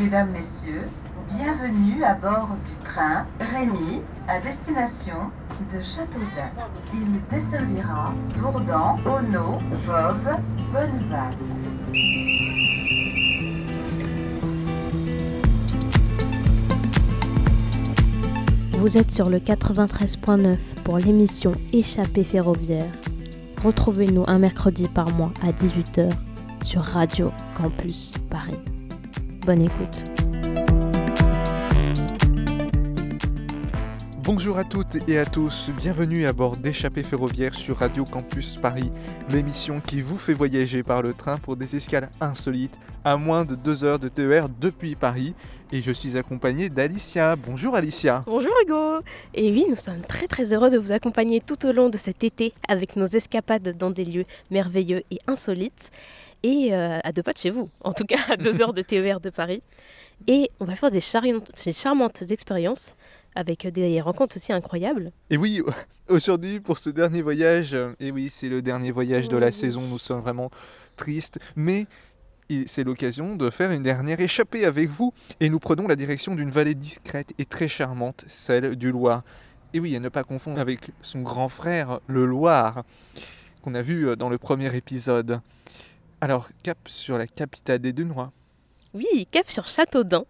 Mesdames, Messieurs, bienvenue à bord du train Rémy à destination de Châteaudun. Il desservira Dourdan, Ono, Vauve, Bonneval. Vous êtes sur le 93.9 pour l'émission Échappée ferroviaire. Retrouvez-nous un mercredi par mois à 18h sur Radio Campus Paris. Bonne écoute. Bonjour à toutes et à tous, bienvenue à bord d'Échappée ferroviaire sur Radio Campus Paris, l'émission qui vous fait voyager par le train pour des escales insolites à moins de 2 heures de TER depuis Paris. Et je suis accompagné d'Alicia. Bonjour Alicia. Bonjour Hugo. Et oui, nous sommes très très heureux de vous accompagner tout au long de cet été avec nos escapades dans des lieux merveilleux et insolites. Et euh, à deux pas de chez vous, en tout cas à 2 heures de TER de Paris. Et on va faire des, des charmantes expériences avec des rencontres aussi incroyables. Et oui, aujourd'hui pour ce dernier voyage, et oui, c'est le dernier voyage de la saison, nous sommes vraiment tristes, mais c'est l'occasion de faire une dernière échappée avec vous, et nous prenons la direction d'une vallée discrète et très charmante, celle du Loir. Et oui, à ne pas confondre avec son grand frère, le Loir, qu'on a vu dans le premier épisode. Alors, cap sur la capitale des Dunois. Oui, cap sur Châteaudun,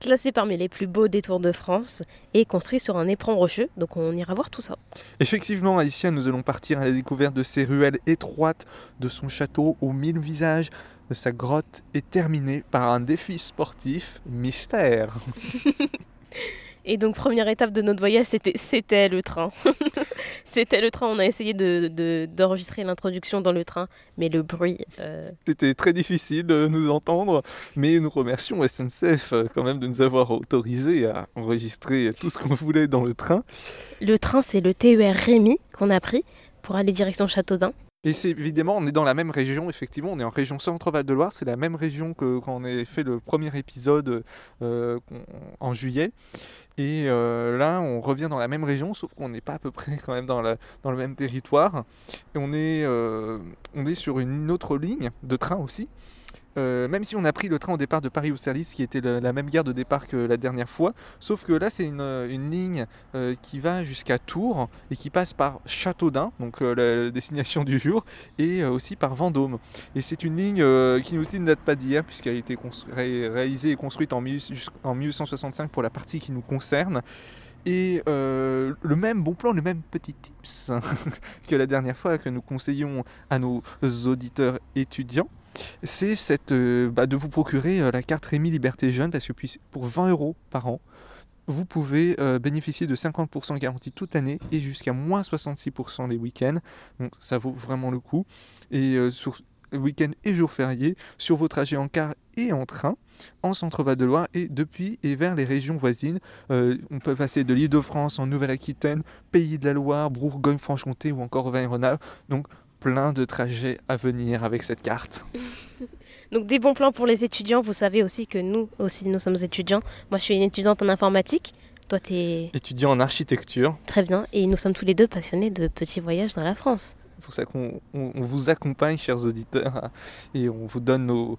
classé parmi les plus beaux détours de France et construit sur un éperon rocheux, donc on ira voir tout ça. Effectivement, Alicia, nous allons partir à la découverte de ces ruelles étroites, de son château aux mille visages, de sa grotte et terminée par un défi sportif mystère. Et donc première étape de notre voyage, c'était, c'était le train. c'était le train, on a essayé de, d'enregistrer l'introduction dans le train, mais le bruit... Euh, c'était très difficile de nous entendre, mais nous remercions SNCF euh, quand même de nous avoir autorisé à enregistrer tout ce qu'on voulait dans le train. Le train, c'est le TER Rémy qu'on a pris pour aller direction Châteaudun. Et c'est évidemment, on est dans la même région, effectivement, on est en région Centre-Val de Loire, c'est la même région que quand on a fait le premier épisode euh, en juillet. Et euh, là, on revient dans la même région, sauf qu'on n'est pas à peu près quand même dans, le même territoire. Et euh, on est sur une autre ligne de train aussi. Euh, même si on a pris le train au départ de Paris-Austerlitz, qui était la même gare de départ que la dernière fois, sauf que là c'est une, une, ligne euh, qui va jusqu'à Tours et qui passe par Châteaudun, donc euh, la destination du jour, et aussi par Vendôme. Et c'est une ligne qui aussi ne date pas d'hier, puisqu'elle a été réalisée et construite en, en 1865 pour la partie qui nous concerne. Et le même bon plan, le même petit tips que la dernière fois que nous conseillons à nos auditeurs étudiants c'est cette, euh, bah, de vous procurer euh, la carte Rémi Liberté Jeune parce que pour 20 euros par an, vous pouvez euh, bénéficier de 50% garantie toute l'année et jusqu'à moins 66% les week-ends. Donc ça vaut vraiment le coup. Et sur week-end et jours fériés, sur vos trajets en car et en train, en centre-val de Loire et depuis et vers les régions voisines. on peut passer de l'île de France en Nouvelle-Aquitaine, Pays de la Loire, Bourgogne-Franche-Comté ou encore Auvergne-Rhône-Alpes. Donc plein de trajets à venir avec cette carte. Donc des bons plans pour les étudiants. Vous savez aussi que nous aussi, nous sommes étudiants. Moi, je suis une étudiante en informatique. Toi, tu es... Étudiant en architecture. Très bien. Et nous sommes tous les deux passionnés de petits voyages dans la France. C'est pour ça qu'on vous accompagne, chers auditeurs, et on vous donne nos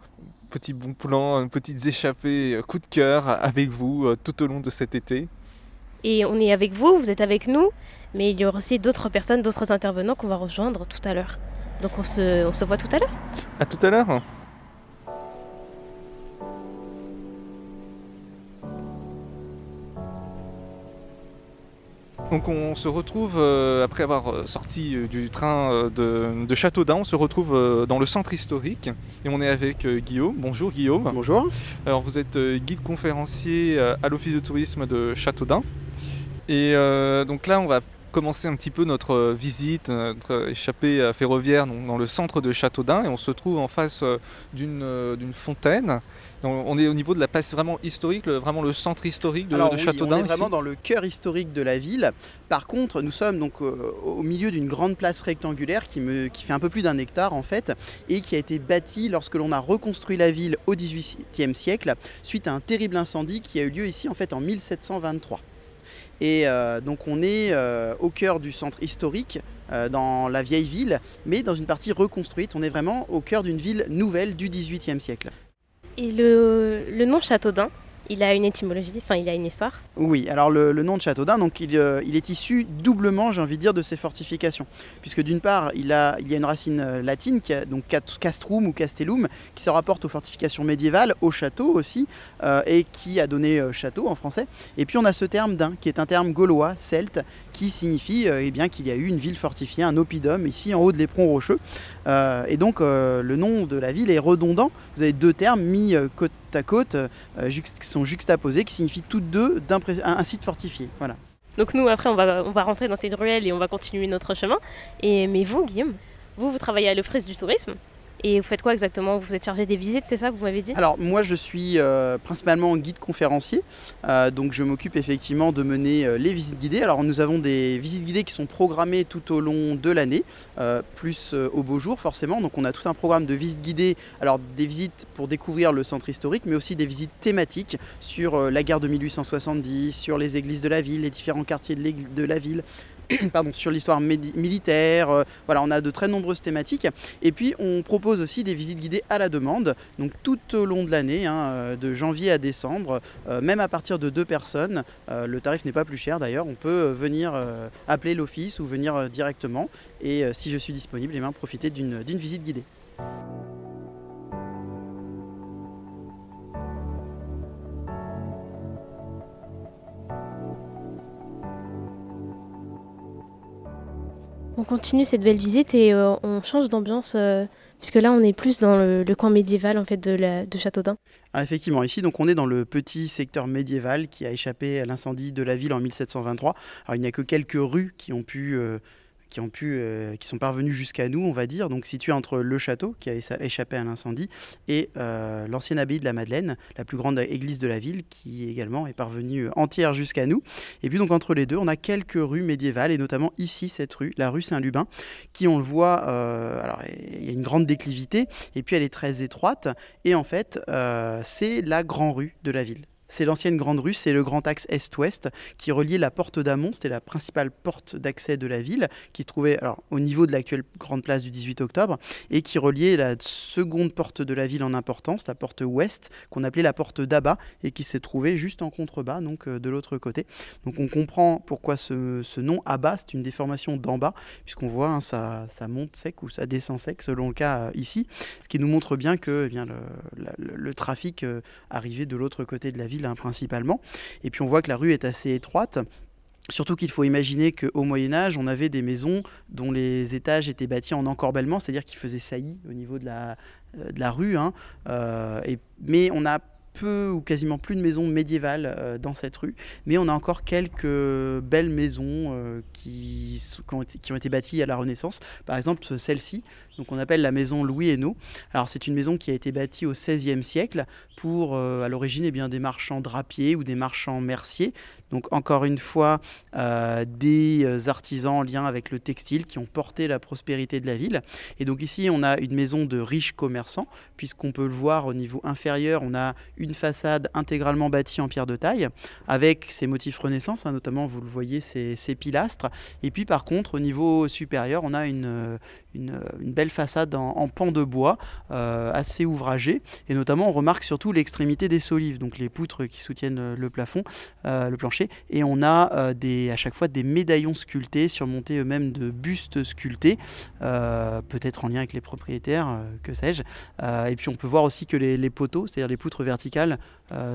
petits bons plans, petites échappées, euh, coup de cœur avec vous euh, tout au long de cet été. Et on est avec vous, vous êtes avec nous. Mais il y aura aussi d'autres personnes, d'autres intervenants qu'on va rejoindre tout à l'heure. Donc on se, on se voit tout à l'heure À tout à l'heure Donc on se retrouve, euh, après avoir euh, sorti euh, du train de, de, Châteaudun, on se retrouve dans le centre historique et on est avec Guillaume. Bonjour Guillaume. Bonjour. Alors vous êtes guide conférencier à l'Office de tourisme de Châteaudun. Et donc là on va commencer un petit peu notre euh, visite, notre échappée euh, ferroviaire dans le centre de Châteaudun et on se trouve en face euh, d'une fontaine. on est au niveau de la place vraiment historique, vraiment le centre historique de, Alors, Châteaudun. On est vraiment dans le cœur historique de la ville. Par contre, nous sommes donc au milieu d'une grande place rectangulaire qui, me, qui fait un peu plus d'un hectare en fait et qui a été bâtie lorsque l'on a reconstruit la ville au XVIIIe siècle suite à un terrible incendie qui a eu lieu ici en fait en 1723. Et euh, donc on est euh, au cœur du centre historique, euh, dans la vieille ville, mais dans une partie reconstruite. On est vraiment au cœur d'une ville nouvelle du XVIIIe siècle. Et le, le nom Châteaudun, il a une étymologie, enfin il a une histoire. Oui, alors le, nom de Châteaudun, donc il, euh, il, est issu doublement, j'ai envie de dire, de ses fortifications. Puisque d'une part, il, y a une racine euh, latine, qui a, donc castrum ou castellum, qui se rapporte aux fortifications médiévales, au château aussi, euh, et qui a donné château en français. Et puis on a ce terme d'un, qui est un terme gaulois, celte, qui signifie eh qu'il y a eu une ville fortifiée, un oppidum, ici en haut de l'éperon rocheux. Et donc le nom de la ville est redondant. Vous avez deux termes mis côte à côte, qui sont juxtaposés, qui signifient toutes deux un, site fortifié. Voilà. Donc nous, après, on va, on va rentrer dans cette ruelle et on va continuer notre chemin. Et, mais vous, Guillaume, vous, vous travaillez à l'Office du tourisme. Et vous faites quoi exactement? Vous êtes chargé des visites, c'est ça, vous m'avez dit? Alors moi je suis euh, principalement guide conférencier, euh, donc je m'occupe effectivement de mener euh, les visites guidées. Alors nous avons des visites guidées qui sont programmées tout au long de l'année, plus au beau jour forcément. Donc on a tout un programme de visites guidées, alors des visites pour découvrir le centre historique, mais aussi des visites thématiques sur la guerre de 1870, sur les églises de la ville, les différents quartiers de la ville, sur l'histoire militaire. Euh, on a de très nombreuses thématiques. Et puis, on propose aussi des visites guidées à la demande, donc tout au long de l'année, hein, euh, de janvier à décembre, euh, même à partir de deux personnes. le tarif n'est pas plus cher d'ailleurs. On peut venir appeler l'office ou venir directement. Et si je suis disponible, eh profiter d'une visite guidée. On continue cette belle visite et euh, on change d'ambiance euh, puisque là on est plus dans le, coin médiéval en fait de Châteaudun. Ah, effectivement, ici donc on est dans le petit secteur médiéval qui a échappé à l'incendie de la ville en 1723. Alors il n'y a que quelques rues qui ont pu euh, qui ont pu, euh, qui sont parvenus jusqu'à nous, on va dire, donc situé entre le château qui a échappé à l'incendie et euh, l'ancienne abbaye de la Madeleine, la plus grande église de la ville, qui également est parvenue entière jusqu'à nous. Et puis donc entre les deux, on a quelques rues médiévales et notamment ici cette rue, la rue Saint-Lubin, qui on le voit, euh, alors il y a une grande déclivité et puis elle est très étroite et en fait c'est la grande rue de la ville. C'est l'ancienne Grande Rue, c'est le grand axe Est-Ouest qui reliait la porte d'Amont, c'était la principale porte d'accès de la ville, qui se trouvait alors, au niveau de l'actuelle grande place du 18 octobre, et qui reliait la seconde porte de la ville en importance, la porte Ouest, qu'on appelait la porte d'Abat, et qui s'est trouvée juste en contrebas, donc euh, de l'autre côté. Donc on comprend pourquoi ce, nom Abat, c'est une déformation d'en bas, puisqu'on voit hein, ça, ça, monte sec ou ça descend sec, selon le cas euh, ici, ce qui nous montre bien que eh bien, le, trafic euh, arrivait de l'autre côté de la ville Hein, principalement. Et puis on voit que la rue est assez étroite. Surtout qu'il faut imaginer qu'au Moyen Âge, on avait des maisons dont les étages étaient bâtis en encorbellement, c'est-à-dire qu'ils faisaient saillie au niveau de la, euh, rue. Hein. Euh, et, mais on a peu ou quasiment plus de maisons médiévales euh, dans cette rue, mais on a encore quelques belles maisons qui, qui, ont été bâties à la Renaissance. Par exemple, celle-ci, donc on appelle la maison Louis Hainaut. Alors c'est une maison qui a été bâtie au XVIe siècle pour, à l'origine, eh bien, des marchands drapiers ou des marchands merciers. Donc encore une fois, euh, des euh, artisans en lien avec le textile qui ont porté la prospérité de la ville. Et donc ici, on a une maison de riches commerçants, puisqu'on peut le voir au niveau inférieur, on a une façade intégralement bâtie en pierre de taille, avec ses motifs Renaissance, hein, notamment vous le voyez, ces, pilastres. Et puis par contre, au niveau supérieur, on a une, euh, une, belle façade en, pan de bois, assez ouvragée. Et notamment, on remarque surtout l'extrémité des solives, donc les poutres qui soutiennent le plafond, le plancher et on a euh, des, à chaque fois des médaillons sculptés, surmontés eux-mêmes de bustes sculptés, euh, peut-être en lien avec les propriétaires, euh, que sais-je. et puis on peut voir aussi que les, poteaux, c'est-à-dire les poutres verticales,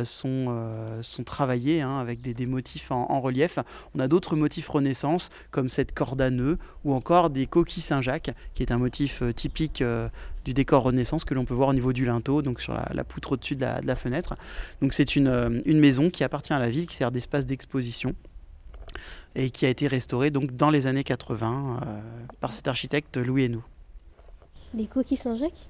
sont, sont travaillés hein, avec des, motifs en, relief. On a d'autres motifs Renaissance, comme cette corde à nœuds, ou encore des coquilles Saint-Jacques, qui est un motif typique du décor Renaissance que l'on peut voir au niveau du linteau, donc sur la, poutre au-dessus de, la, fenêtre. Donc c'est une, maison qui appartient à la ville, qui sert d'espace d'exposition et qui a été restaurée donc dans les années 80 euh, par cet architecte Louis Hénoux. Les coquilles Saint-Jacques?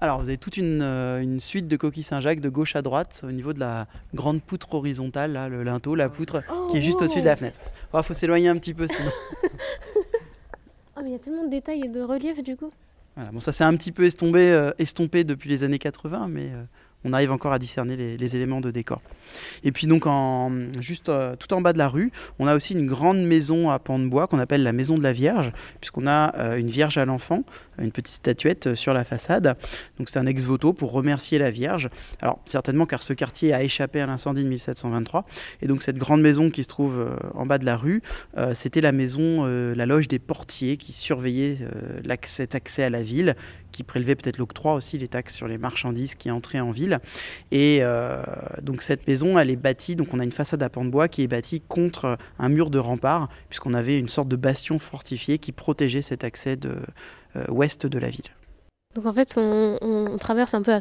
Alors, vous avez toute une, euh, une, suite de coquilles Saint-Jacques de gauche à droite au niveau de la grande poutre horizontale, là, le linteau, la poutre qui est juste au-dessus de la oh. fenêtre. Il faut s'éloigner un petit peu sinon. oh, mais il y a tellement de détails et de relief du coup. Bon, ça s'est un petit peu estompé, euh, estompé depuis les années 80, mais euh, on arrive encore à discerner les, éléments de décor. Et puis donc en, juste euh, tout en bas de la rue, on a aussi une grande maison à pans de bois qu'on appelle la maison de la Vierge, puisqu'on a euh, une Vierge à l'enfant, une petite statuette sur la façade. Donc c'est un ex voto pour remercier la Vierge. Alors certainement car ce quartier a échappé à l'incendie de 1723, et donc cette grande maison qui se trouve en bas de la rue, c'était la maison, la loge des portiers qui surveillait l'accès accès à la ville qui prélevait peut-être l'octroi aussi, les taxes sur les marchandises qui entraient en ville. Et euh, donc cette maison, elle est bâtie, donc on a une façade à pans de bois qui est bâtie contre un mur de rempart, puisqu'on avait une sorte de bastion fortifié qui protégeait cet accès de, euh, ouest de la ville. Donc en fait, on, traverse un peu,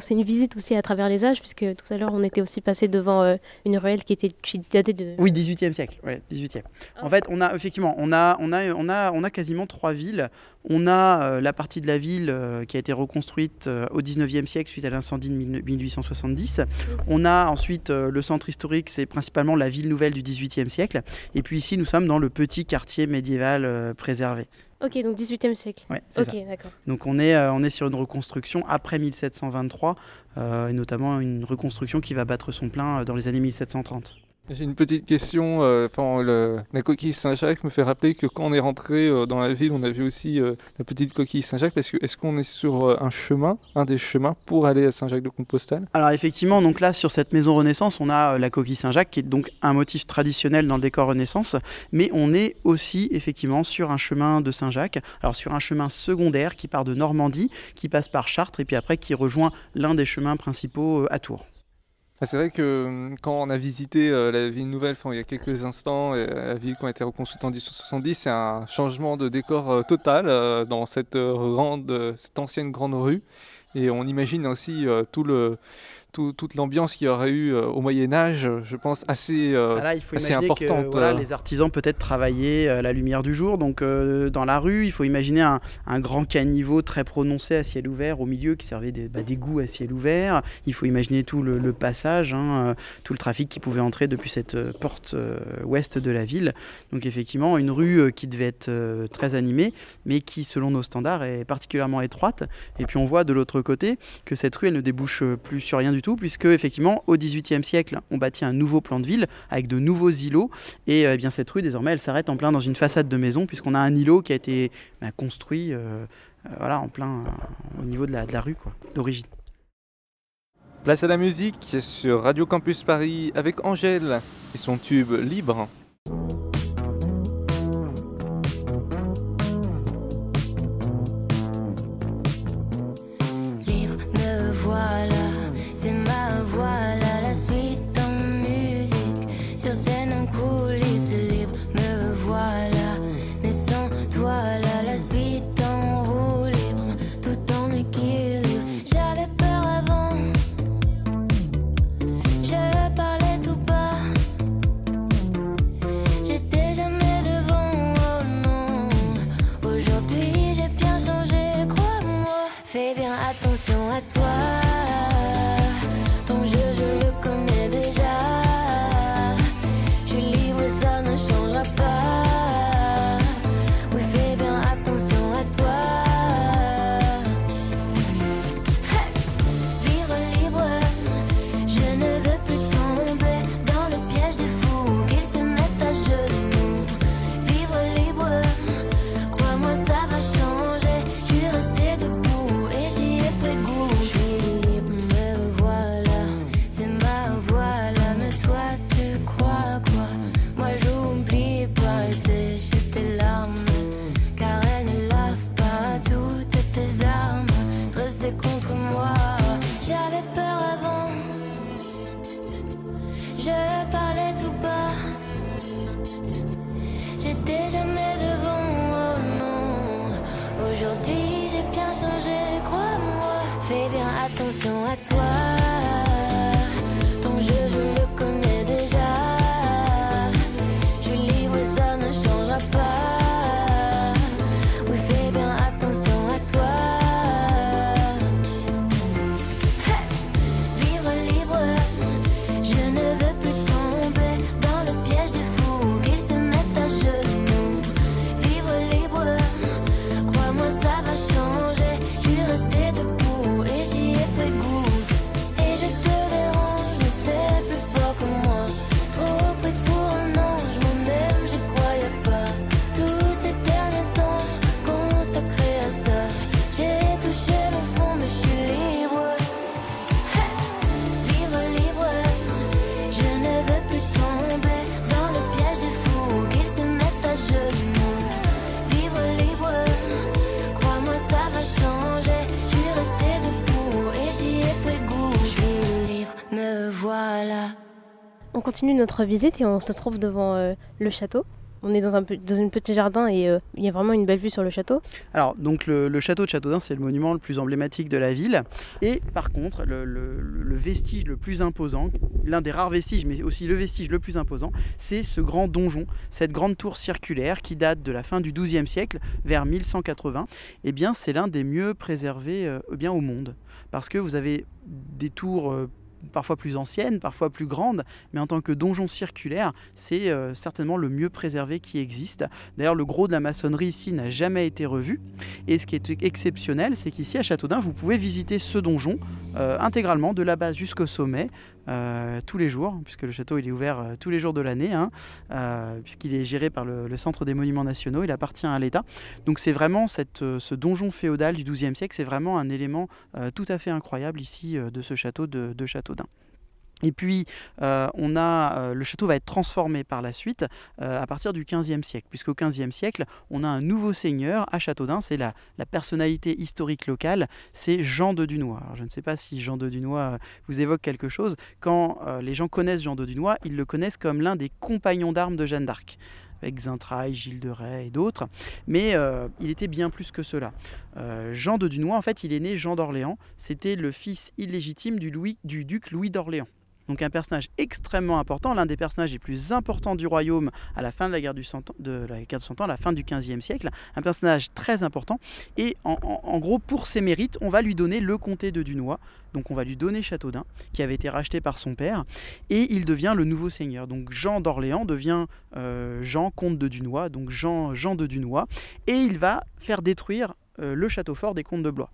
c'est une visite aussi à travers les âges, puisque tout à l'heure, on était aussi passé devant euh, une ruelle qui était datait de... Oui, 18e siècle, ouais, 18e. En fait, on a effectivement, on a, on a, on a, on a quasiment trois villes. On a euh, la partie de la ville euh, qui a été reconstruite au 19e siècle suite à l'incendie de 1870. On a ensuite le centre historique, c'est principalement la ville nouvelle du 18e siècle. Et puis ici, nous sommes dans le petit quartier médiéval préservé. Ok, donc 18e siècle. Ouais, c'est ça. Donc on est, euh, on est sur une reconstruction après 1723, euh, et notamment une reconstruction qui va battre son plein euh, dans les années 1730. J'ai une petite question. Euh, la coquille Saint-Jacques me fait rappeler que quand on est rentré euh, dans la ville, on a vu aussi euh, la petite coquille Saint-Jacques. Parce que est-ce qu'on est sur un chemin, un des chemins pour aller à Saint-Jacques-de-Compostelle Alors effectivement, donc là sur cette maison Renaissance, on a la coquille Saint-Jacques qui est donc un motif traditionnel dans le décor Renaissance, mais on est aussi effectivement sur un chemin de Saint-Jacques. Alors sur un chemin secondaire qui part de Normandie, qui passe par Chartres et puis après qui rejoint l'un des chemins principaux à Tours. C'est vrai que hum, quand on a visité euh, la ville nouvelle il y a quelques instants, et la ville qui a été reconstruite en 1870, c'est un changement de décor euh, total euh, dans cette, grande, cette ancienne grande rue. Et on imagine aussi tout le toute l'ambiance qu'il y aurait eu euh, au Moyen Âge, je pense, assez, euh, ah il faut assez importante. Que, voilà, euh. les artisans peut-être travaillaient à la lumière du jour, donc dans la rue, il faut imaginer un, grand caniveau très prononcé à ciel ouvert au milieu qui servait bah, d'égout à ciel ouvert. Il faut imaginer tout le, passage, hein, tout le trafic qui pouvait entrer depuis cette porte ouest de la ville. Donc effectivement, une rue qui devait être très animée, mais qui, selon nos standards, est particulièrement étroite. Et puis on voit de l'autre côté que cette rue, elle ne débouche plus sur rien du puisque effectivement, au XVIIIe siècle, on bâtit un nouveau plan de ville avec de nouveaux îlots. Et euh, eh bien cette rue, désormais, elle s'arrête en plein dans une façade de maison, puisqu'on a un îlot qui a été bah, construit euh, euh, voilà, en plein au niveau de la, de la rue d'origine. Place à la musique sur Radio Campus Paris avec Angèle et son tube libre. 嘘跡 continue notre visite et on se trouve devant euh, le château. On est dans un, dans petit jardin et euh, il y a vraiment une belle vue sur le château. Alors, donc le, château de Châteaudun, c'est le monument le plus emblématique de la ville. Et par contre, le, vestige le plus imposant, l'un des rares vestiges, mais aussi le vestige le plus imposant, c'est ce grand donjon, cette grande tour circulaire qui date de la fin du XIIe siècle, vers 1180. Eh bien, c'est l'un des mieux préservés euh, bien, au monde. Parce que vous avez des tours parfois plus ancienne, parfois plus grande, mais en tant que donjon circulaire, c'est euh, certainement le mieux préservé qui existe. D'ailleurs, le gros de la maçonnerie ici n'a jamais été revu. Et ce qui est exceptionnel, c'est qu'ici à Châteaudun, vous pouvez visiter ce donjon euh, intégralement, de la base jusqu'au sommet, euh, tous les jours, puisque le château il est ouvert euh, tous les jours de l'année, hein, puisqu'il est géré par le, Centre des Monuments Nationaux, il appartient à l'État. Donc c'est vraiment ce donjon féodal du XIIe siècle, c'est vraiment un élément tout à fait incroyable ici de ce château de, de Châteaudun. Et puis, euh, on a, euh, le château va être transformé par la suite euh, à partir du XVe siècle, puisqu'au XVe siècle, on a un nouveau seigneur à Châteaudun, c'est la, personnalité historique locale, c'est Jean de Dunois. je ne sais pas si Jean de Dunois vous évoque quelque chose. Quand les gens connaissent Jean de Dunois, ils le connaissent comme l'un des compagnons d'armes de Jeanne d'Arc avec Zintraille, Gilles de Rais et d'autres, mais il était bien plus que cela. Jean de Dunois, en fait, il est né Jean d'Orléans, c'était le fils illégitime du duc Louis d'Orléans donc un personnage extrêmement important, l'un des personnages les plus importants du royaume à la fin de la guerre du Cent de la guerre Cent Ans, à la fin du XVe siècle, un personnage très important. Et en, gros, pour ses mérites, on va lui donner le comté de Dunois, donc on va lui donner Châteaudun, qui avait été racheté par son père, et il devient le nouveau seigneur. Donc Jean d'Orléans devient euh, Jean, comte de Dunois, donc Jean, Jean de Dunois, et il va faire détruire euh, le château fort des comtes de Blois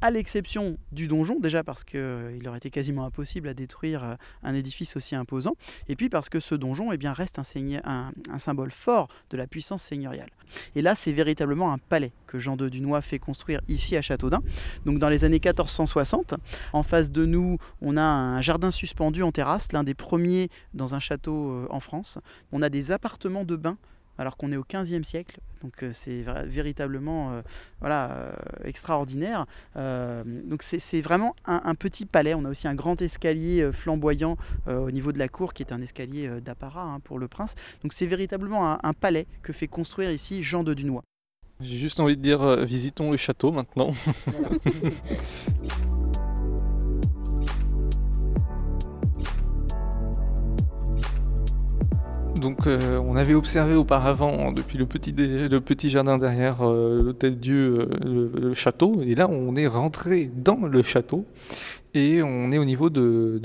à l'exception du donjon, déjà parce qu'il euh, aurait été quasiment impossible à détruire euh, un édifice aussi imposant, et puis parce que ce donjon eh bien, reste un, un, symbole fort de la puissance seigneuriale. Et là, c'est véritablement un palais que Jean de Dunois fait construire ici à Châteaudun. Donc dans les années 1460, en face de nous, on a un jardin suspendu en terrasse, l'un des premiers dans un château euh, en France. On a des appartements de bains alors qu'on est au 15e siècle. Donc euh, c'est véritablement euh, voilà, euh, extraordinaire. donc c'est vraiment un, petit palais. On a aussi un grand escalier flamboyant au niveau de la cour qui est un escalier d'apparat hein, pour le prince. Donc c'est véritablement un, un, palais que fait construire ici Jean de Dunois. J'ai juste envie de dire visitons le château maintenant. Donc euh, on avait observé auparavant, depuis le petit, jardin derrière euh, l'hôtel Dieu, euh, le, château, et là on est rentré dans le château, et on est au niveau de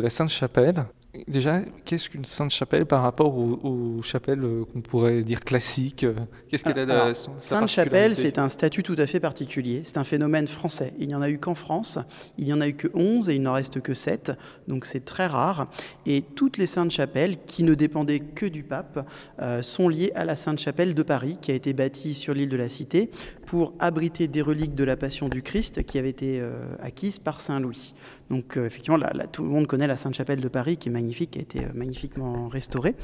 la Sainte-Chapelle. Déjà, qu'est-ce qu'une sainte chapelle par rapport aux, chapelles euh, qu'on pourrait dire classiques euh, Qu'est-ce qu'elle a de Sainte chapelle, c'est un statut tout à fait particulier. C'est un phénomène français. Il n'y en a eu qu'en France. Il n'y en a eu que 11 et il n'en reste que 7. Donc c'est très rare. Et toutes les saintes chapelles, qui ne dépendaient que du pape, euh, sont liées à la Sainte chapelle de Paris, qui a été bâtie sur l'île de la Cité pour abriter des reliques de la Passion du Christ qui avaient été acquises par Saint Louis. Donc effectivement, là, tout le monde connaît la Sainte chapelle de Paris, qui est magnifique, qui a été euh, magnifiquement restaurée,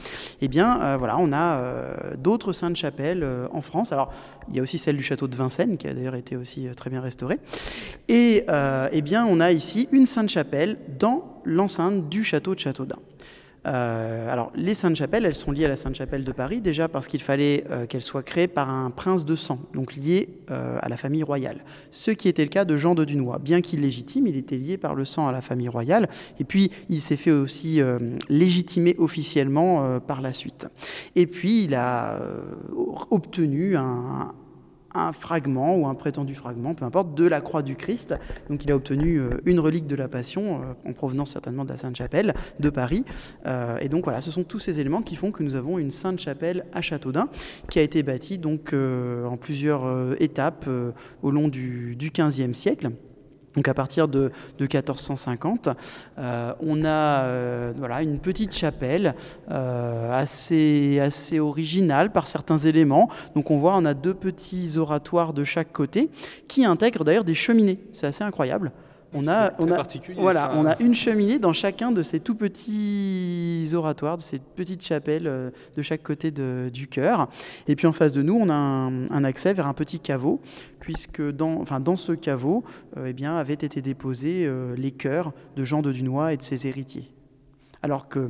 eh bien, euh, voilà, on a euh, d'autres saintes chapelles en France. Alors, il y a aussi celle du château de Vincennes, qui a d'ailleurs été aussi très bien restaurée. Et eh bien, on a ici une sainte chapelle dans l'enceinte du château de Châteaudun. Euh, alors, les Saintes-Chapelles, elles sont liées à la Sainte-Chapelle de Paris, déjà parce qu'il fallait euh, qu'elles soient créées par un prince de sang, donc lié euh, à la famille royale. Ce qui était le cas de Jean de Dunois. Bien qu'il légitime, il était lié par le sang à la famille royale, et puis il s'est fait aussi légitimer officiellement par la suite. Et puis, il a obtenu un, un fragment ou un prétendu fragment, peu importe, de la croix du Christ. Donc il a obtenu euh, une relique de la Passion, euh, en provenance certainement de la Sainte-Chapelle de Paris. Euh, et donc voilà, ce sont tous ces éléments qui font que nous avons une Sainte-Chapelle à Châteaudun, qui a été bâtie donc en plusieurs étapes au long du, du XVe siècle. Donc à partir de, 1450, euh, on a euh, une petite chapelle euh, assez, assez originale par certains éléments. Donc on voit on a deux petits oratoires de chaque côté qui intègrent d'ailleurs des cheminées. C'est assez incroyable on a, on a, voilà, on a une cheminée dans chacun de ces tout petits oratoires, de ces petites chapelles euh, de chaque côté du chœur. Et puis en face de nous, on a un, accès vers un petit caveau, puisque dans, enfin, dans ce caveau euh, eh bien, avaient été déposés euh, les chœurs de Jean de Dunois et de ses héritiers. alors que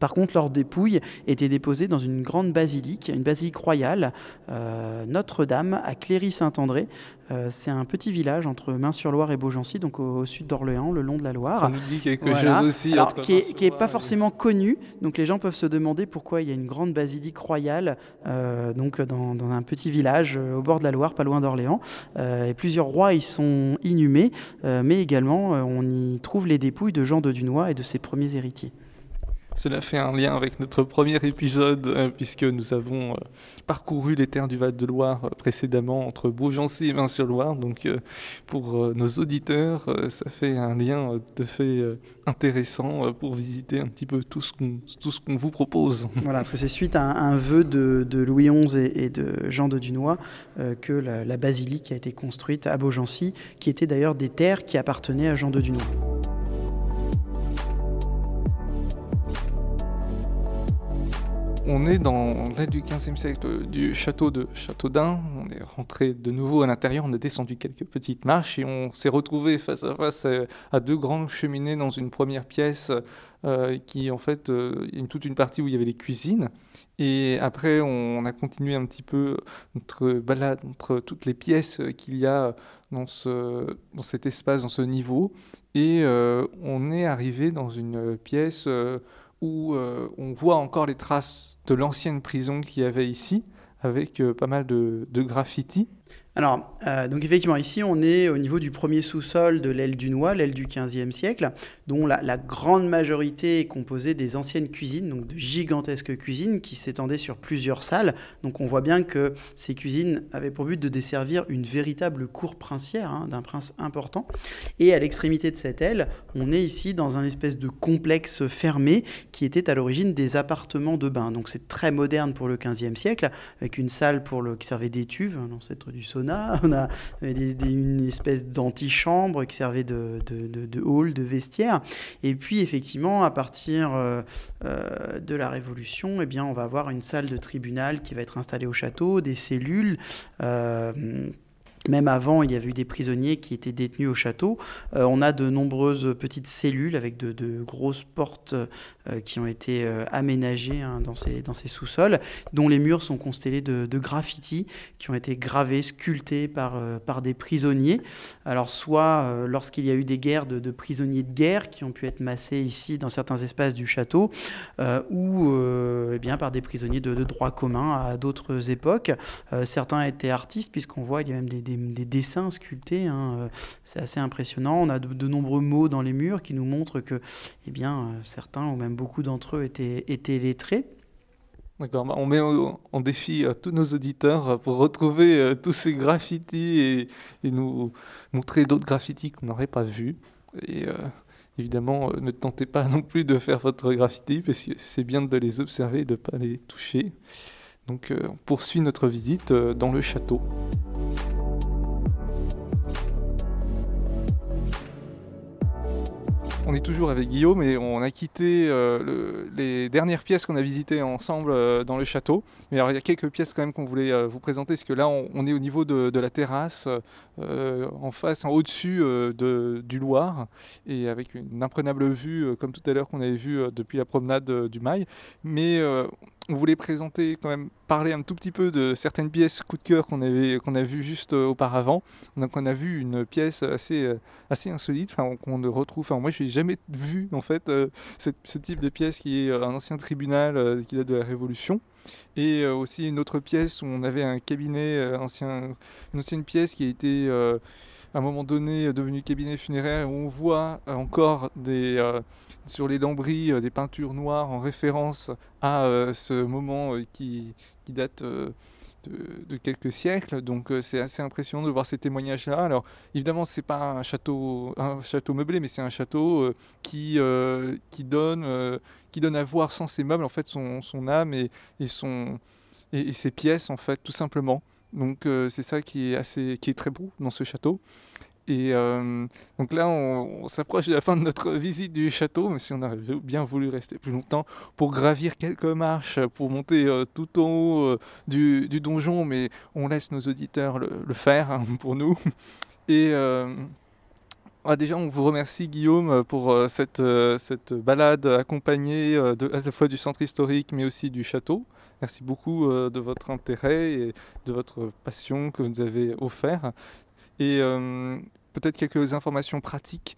par contre, leurs dépouilles étaient déposées dans une grande basilique, une basilique royale, euh, Notre-Dame, à Cléry-Saint-André. Euh, c'est un petit village entre Main-sur-Loire et Beaugency, donc au, sud d'Orléans, le long de la Loire. Ça nous dit quelque chose aussi. Alors, qui n'est pas forcément connu, donc les gens peuvent se demander pourquoi il y a une grande basilique royale euh, donc dans, dans, un petit village au bord de la Loire, pas loin d'Orléans. et plusieurs rois y sont inhumés, mais également on y trouve les dépouilles de Jean de Dunois et de ses premiers héritiers. Cela fait un lien avec notre premier épisode, euh, puisque nous avons euh, parcouru les terres du Val-de-Loire euh, précédemment entre Beaugency et Main-sur-Loire. Donc, pour nos auditeurs, ça fait un lien de fait intéressant pour visiter un petit peu tout ce qu'on vous propose. Voilà, parce que c'est suite à un, vœu de, Louis XI et, de Jean de Dunois que la basilique a été construite à Beaugency, qui étaient d'ailleurs des terres qui appartenaient à Jean de Dunois. On est dans l'aide du 15e siècle du château de Châteaudun. On est rentré de nouveau à l'intérieur, on a descendu quelques petites marches et on s'est retrouvé face à face à deux grandes cheminées dans une première pièce euh, qui en fait, euh, une, toute une partie où il y avait les cuisines. Et après, on, a continué un petit peu notre balade entre toutes les pièces qu'il y a dans, ce, dans cet espace, dans ce niveau. Et euh, on est arrivé dans une pièce où euh, on voit encore les traces de l'ancienne prison qu'il y avait ici, avec euh, pas mal de, de graffitis. Alors, euh, donc effectivement, ici, on est au niveau du premier sous-sol de l'aile du Noix, l'aile du 15e siècle, dont la, grande majorité est composée des anciennes cuisines, donc de gigantesques cuisines qui s'étendaient sur plusieurs salles. Donc on voit bien que ces cuisines avaient pour but de desservir une véritable cour princière hein, d'un prince important. Et à l'extrémité de cette aile, on est ici dans un espèce de complexe fermé qui était à l'origine des appartements de bain. Donc c'est très moderne pour le 15e siècle, avec une salle pour le, qui servait d'étuve, l'ancêtre du sauna on a une espèce d'antichambre qui servait de, hall, de vestiaire. Et puis effectivement, à partir euh, euh, de la Révolution, eh bien, on va avoir une salle de tribunal qui va être installée au château, des cellules. Euh, même avant, il y avait eu des prisonniers qui étaient détenus au château. Euh, on a de nombreuses petites cellules avec de, grosses portes euh, qui ont été euh, aménagées hein, dans ces, sous-sols, dont les murs sont constellés de, graffitis qui ont été gravés, sculptés par, par des prisonniers. Alors, soit lorsqu'il y a eu des guerres de, prisonniers de guerre qui ont pu être massés ici dans certains espaces du château, ou eh bien, par des prisonniers de, droit commun à d'autres époques. certains étaient artistes, puisqu'on voit, il y a même des des, dessins sculptés. Hein, euh, c'est assez impressionnant. On a de, nombreux mots dans les murs qui nous montrent que eh bien, euh, certains, ou même beaucoup d'entre eux, étaient, lettrés. D'accord, bah, on met en, défi à tous nos auditeurs pour retrouver euh, tous ces graffitis et, nous montrer d'autres graffitis qu'on n'aurait pas vus. Et évidemment, ne tentez pas non plus de faire votre graffiti, parce que c'est bien de les observer et de ne pas les toucher. Donc on poursuit notre visite dans le château. On est toujours avec Guillaume et on a quitté euh, les dernières pièces qu'on a visitées ensemble euh, dans le château. Mais il y a quelques pièces quand même qu'on voulait euh, vous présenter, parce que là on, est au niveau de, la terrasse, en face, en au-dessus du Loire, et avec une imprenable vue, comme tout à l'heure qu'on avait vu depuis la promenade du Mail. Mais on voulait présenter, quand même, parler un tout petit peu de certaines pièces coup de cœur qu'on avait qu'on a vu juste euh, auparavant. Donc on a vu une pièce assez euh, assez insolite, qu'on ne retrouve. Enfin moi je n'ai jamais vu en fait euh, ce type de pièce qui est un ancien tribunal qui date de la Révolution. Et aussi une autre pièce où on avait un cabinet ancien, une ancienne pièce qui a été à un moment donné devenu cabinet funéraire où on voit encore des, sur les lambris des peintures noires en référence à ce moment qui, date de, quelques siècles. Donc c'est assez impressionnant de voir ces témoignages-là. Alors évidemment, c'est pas un château, meublé, mais c'est un château qui, donne, qui donne à voir sans ses meubles en fait son, âme et, et, ses pièces en fait tout simplement. Donc c'est ça qui est assez, qui est très beau dans ce château. Et euh, donc là, on, s'approche de la fin de notre visite du château, mais si on avait bien voulu rester plus longtemps pour gravir quelques marches, pour monter euh, tout en haut euh, du, donjon, mais on laisse nos auditeurs le, faire hein, pour nous. Et Ah, déjà, on vous remercie Guillaume pour euh, cette, euh, cette balade accompagnée euh, à la fois du centre historique mais aussi du château. Merci beaucoup euh, de votre intérêt et de votre passion que vous nous avez offert. Et euh, peut-être quelques informations pratiques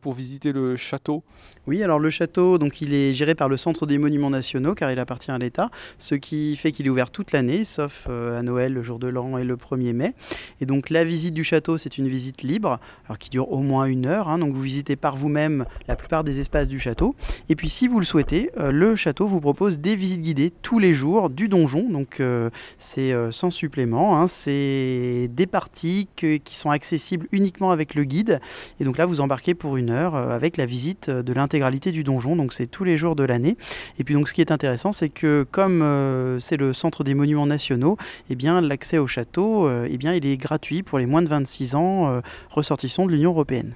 pour visiter le château. Oui, alors le château, donc il est géré par le Centre des Monuments Nationaux car il appartient à l'État, ce qui fait qu'il est ouvert toute l'année, sauf euh, à Noël, le jour de l'an et le 1er mai. Et donc la visite du château, c'est une visite libre, alors qui dure au moins une heure. hein, donc vous visitez par vous-même la plupart des espaces du château. Et puis si vous le souhaitez, euh, le château vous propose des visites guidées tous les jours du donjon. Donc euh, c'est euh, sans supplément. hein, c'est des parties qui sont accessibles uniquement avec le guide. Et donc là, vous embarquez pour une heure euh, avec la visite euh, de l'intégralité du donjon. Donc c'est tous les jours de l'année. Et puis donc ce qui est intéressant, c'est que comme euh, c'est le centre des monuments nationaux, eh bien l'accès au château, euh, eh bien il est gratuit pour les moins de 26 ans euh, ressortissants de l'Union européenne.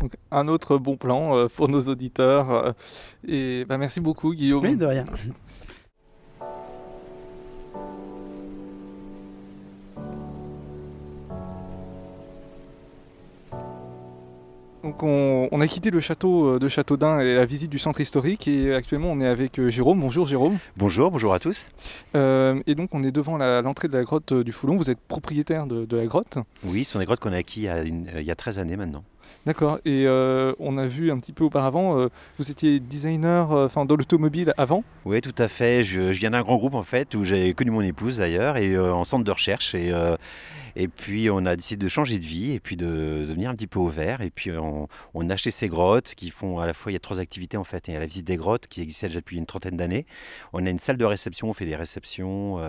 Donc, un autre bon plan pour nos auditeurs. et bah, merci beaucoup Guillaume. Oui, de rien. Donc on, on a quitté le château euh, de Châteaudun et la visite du centre historique et actuellement on est avec euh, Jérôme. Bonjour Jérôme. Bonjour, bonjour à tous. Euh, et donc on est devant l'entrée de la grotte du Foulon. Vous êtes propriétaire de, de la grotte. Oui, ce sont des grottes qu'on a acquis il y a, une- il y a 13 années maintenant. D'accord. Et euh, on a vu un petit peu auparavant, euh, vous étiez designer euh, enfin dans l'automobile avant? Oui, tout à fait. Je, viens d'un grand groupe en fait où j'ai connu mon épouse d'ailleurs et en centre de recherche et, puis on a décidé de changer de vie et puis de, de venir un petit peu au vert et puis on, a acheté ces grottes qui font à la fois il y a trois activités en fait. Il y a la visite des grottes qui existait déjà depuis une trentaine d'années. On a une salle de réception, on fait des réceptions,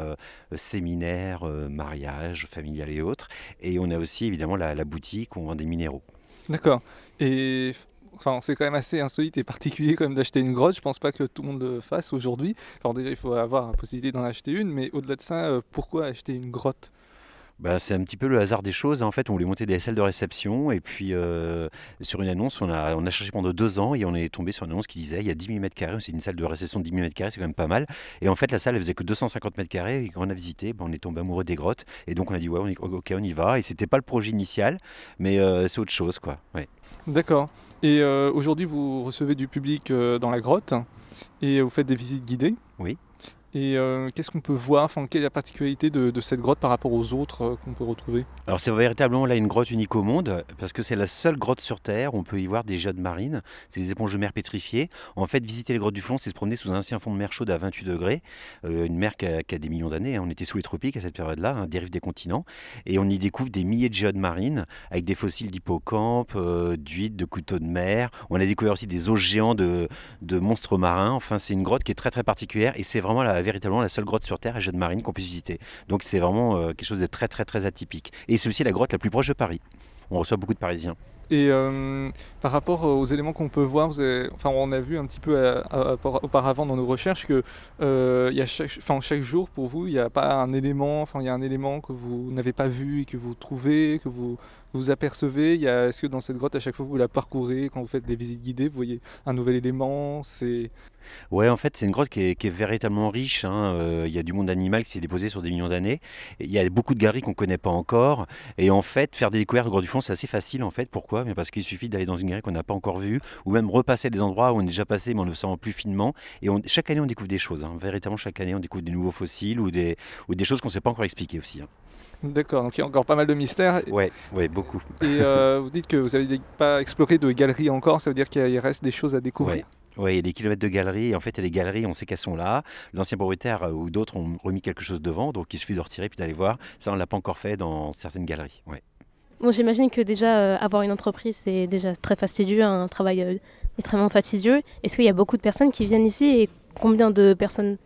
séminaires, mariages, familiales et autres. Et on a aussi évidemment la boutique où on vend des minéraux. D'accord. Et enfin, c'est quand même assez insolite et particulier quand même d'acheter une grotte. Je pense pas que tout le monde le fasse aujourd'hui. Alors déjà, il faut avoir la possibilité d'en acheter une, mais au-delà de ça, euh, pourquoi acheter une grotte? Bah, c'est un petit peu le hasard des choses. En fait, on voulait monter des salles de réception et puis euh, sur une annonce, on a, on a cherché pendant deux ans et on est tombé sur une annonce qui disait il y a 10 000 mètres carrés. C'est une salle de réception de 10 000 mètres carrés, c'est quand même pas mal. Et en fait, la salle, elle faisait que 250 mètres carrés et quand on a visité, bah, on est tombé amoureux des grottes et donc on a dit ouais, on ok, on y va. Et c'était pas le projet initial, mais euh, c'est autre chose, quoi. Ouais. D'accord. Et euh, aujourd'hui, vous recevez du public dans la grotte et vous faites des visites guidées? Oui. Et euh, qu'est-ce qu'on peut voir? Enfin, quelle est la particularité de, cette grotte par rapport aux autres euh, qu'on peut retrouver? Alors c'est véritablement là une grotte unique au monde parce que c'est la seule grotte sur Terre où on peut y voir des jades marines, c'est des éponges de mer pétrifiées. En fait, visiter les grottes du Flon, c'est se promener sous un ancien fond de mer chaude à 28 degrés, euh, une mer qui a, des millions d'années. hein. On était sous les tropiques à cette période-là, hein, des rives des continents, et on y découvre des milliers de jades marines avec des fossiles d'hippocampes, euh, d'huîtres, de couteaux de mer. On a découvert aussi des os géants de, de monstres marins. Enfin, c'est une grotte qui est très très particulière et c'est vraiment la, véritablement la seule grotte sur Terre à jade marine qu'on puisse visiter. Donc c'est vraiment euh, quelque chose de très très très atypique. Et c'est aussi la grotte la plus proche de Paris. On reçoit beaucoup de Parisiens. Et euh, par rapport aux éléments qu'on peut voir, enfin, on a vu un petit peu euh, euh, auparavant dans nos recherches que euh, y a chaque, enfin, chaque jour pour vous, il n'y a pas un élément, enfin, il y a un élément que vous n'avez pas vu et que vous trouvez, que vous, vous apercevez. Est-ce que dans cette grotte, à chaque fois que vous la parcourez, quand vous faites des visites guidées, vous voyez un nouvel élément C'est Ouais, en fait, c'est une grotte qui est, qui est véritablement riche. hein. Euh, Il y a du monde animal qui s'est déposé sur des millions d'années. Il y a beaucoup de galeries qu'on ne connaît pas encore. Et en fait, faire des découvertes au Grotte du Fond, c'est assez facile. En fait, pourquoi? Mais Parce qu'il suffit d'aller dans une galerie qu'on n'a pas encore vue, ou même repasser des endroits où on est déjà passé, mais en le savant plus finement. Et on- chaque année, on découvre des choses. hein. Véritablement, chaque année, on découvre des nouveaux fossiles ou des, ou des choses qu'on ne sait pas encore expliquer aussi. hein. d'accord. Donc il y a encore pas mal de mystères. Ouais, ouais, beaucoup. Et euh, vous dites que vous n'avez pas exploré de galeries encore. Ça veut dire qu'il y a- il reste des choses à découvrir. Ouais. Oui, il y a des kilomètres de galeries. Et en fait, il y a des galeries, on sait qu'elles sont là. L'ancien propriétaire euh, ou d'autres ont remis quelque chose devant. Donc, il suffit de retirer puis d'aller voir. Ça, on ne l'a pas encore fait dans certaines galeries. Ouais. Bon, j'imagine que déjà euh, avoir une entreprise c'est déjà très fastidieux, un travail euh, extrêmement fastidieux. Est-ce qu'il y a beaucoup de personnes qui viennent ici et combien de personnes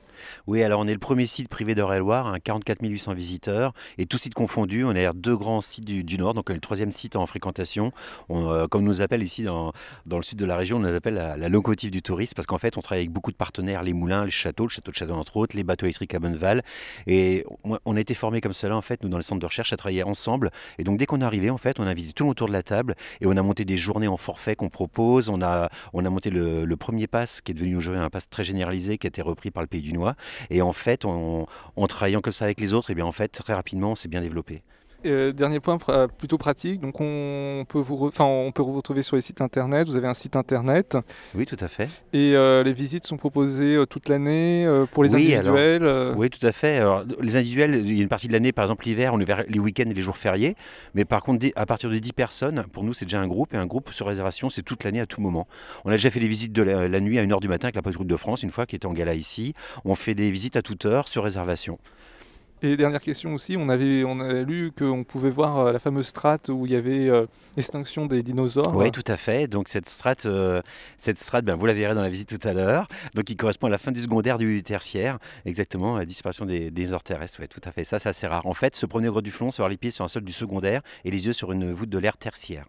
Oui, alors on est le premier site privé d'Eure-et-Loire, hein, 44 800 visiteurs, et tous sites confondus. On est deux grands sites du, Nord, donc le troisième site en fréquentation. On, euh, comme on nous appelle ici dans, le sud de la région, on nous appelle la, locomotive du tourisme, parce qu'en fait, on travaille avec beaucoup de partenaires, les moulins, les châteaux, le château de Château entre autres, les bateaux électriques à Bonneval. Et on, a été formés comme cela, en fait, nous, dans le centre de recherche, à travailler ensemble. Et donc, dès qu'on est arrivé, en fait, on a visité tout le monde autour de la table, et on a monté des journées en forfait qu'on propose. On a, on a monté le, premier pass, qui est devenu aujourd'hui un pass très généralisé, qui a été repris par le Pays du Noix. Et en fait, en, travaillant comme ça avec les autres, et bien en fait, très rapidement, on s'est bien développé. Euh, dernier point pr- plutôt pratique, donc on peut, vous re- enfin, on peut vous retrouver sur les sites internet, vous avez un site internet Oui, tout à fait. et euh, les visites sont proposées euh, toute l'année pour les Oui, individuels. Oui, tout à fait. Alors, les individuels, il y a une partie de l'année, par exemple l'hiver, on est vers les week-ends et les jours fériés. Mais par contre, à partir de 10 personnes, pour nous, c'est déjà un groupe. Et un groupe sur réservation, c'est toute l'année, à tout moment. On a déjà fait des visites de la, la nuit à 1h du matin avec la patrouille de France, une fois qui était en gala ici. On fait des visites à toute heure sur réservation. Et dernière question aussi, on avait, on avait lu qu'on pouvait voir euh, la fameuse strate où il y avait euh, l'extinction des dinosaures. Oui, tout à fait. Donc cette strate, euh, cette strate ben, vous la verrez dans la visite tout à l'heure. Donc qui correspond à la fin du secondaire du tertiaire, exactement, la disparition des, ors terrestres. Oui, tout à fait. Ça, c'est assez rare. En fait, se promener au grotte du Flon, c'est avoir les pieds sur un sol du secondaire et les yeux sur une voûte de l'ère tertiaire.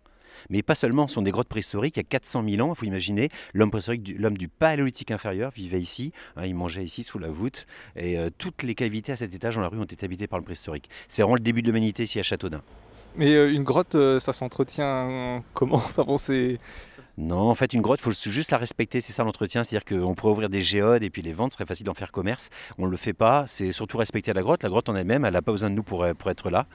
Mais pas seulement, ce sont des grottes préhistoriques. Il y a 400 000 ans, il faut imaginer, l'homme préhistorique, du- l'homme du paléolithique inférieur vivait ici. hein, il mangeait ici sous la voûte. Et euh, toutes les cavités à cet étage dans la rue ont été habitées par le préhistorique. C'est vraiment le début de l'humanité ici à Châteaudun. Mais euh, une grotte, euh, ça s'entretient comment? Non, en fait, une grotte, il faut juste la respecter, c'est ça l'entretien. C'est-à-dire qu'on pourrait ouvrir des géodes et puis les vendre, ce serait facile d'en faire commerce. On ne le fait pas, c'est surtout respecter la grotte. La grotte en elle-même, elle n'a pas besoin de nous pour, euh, être là.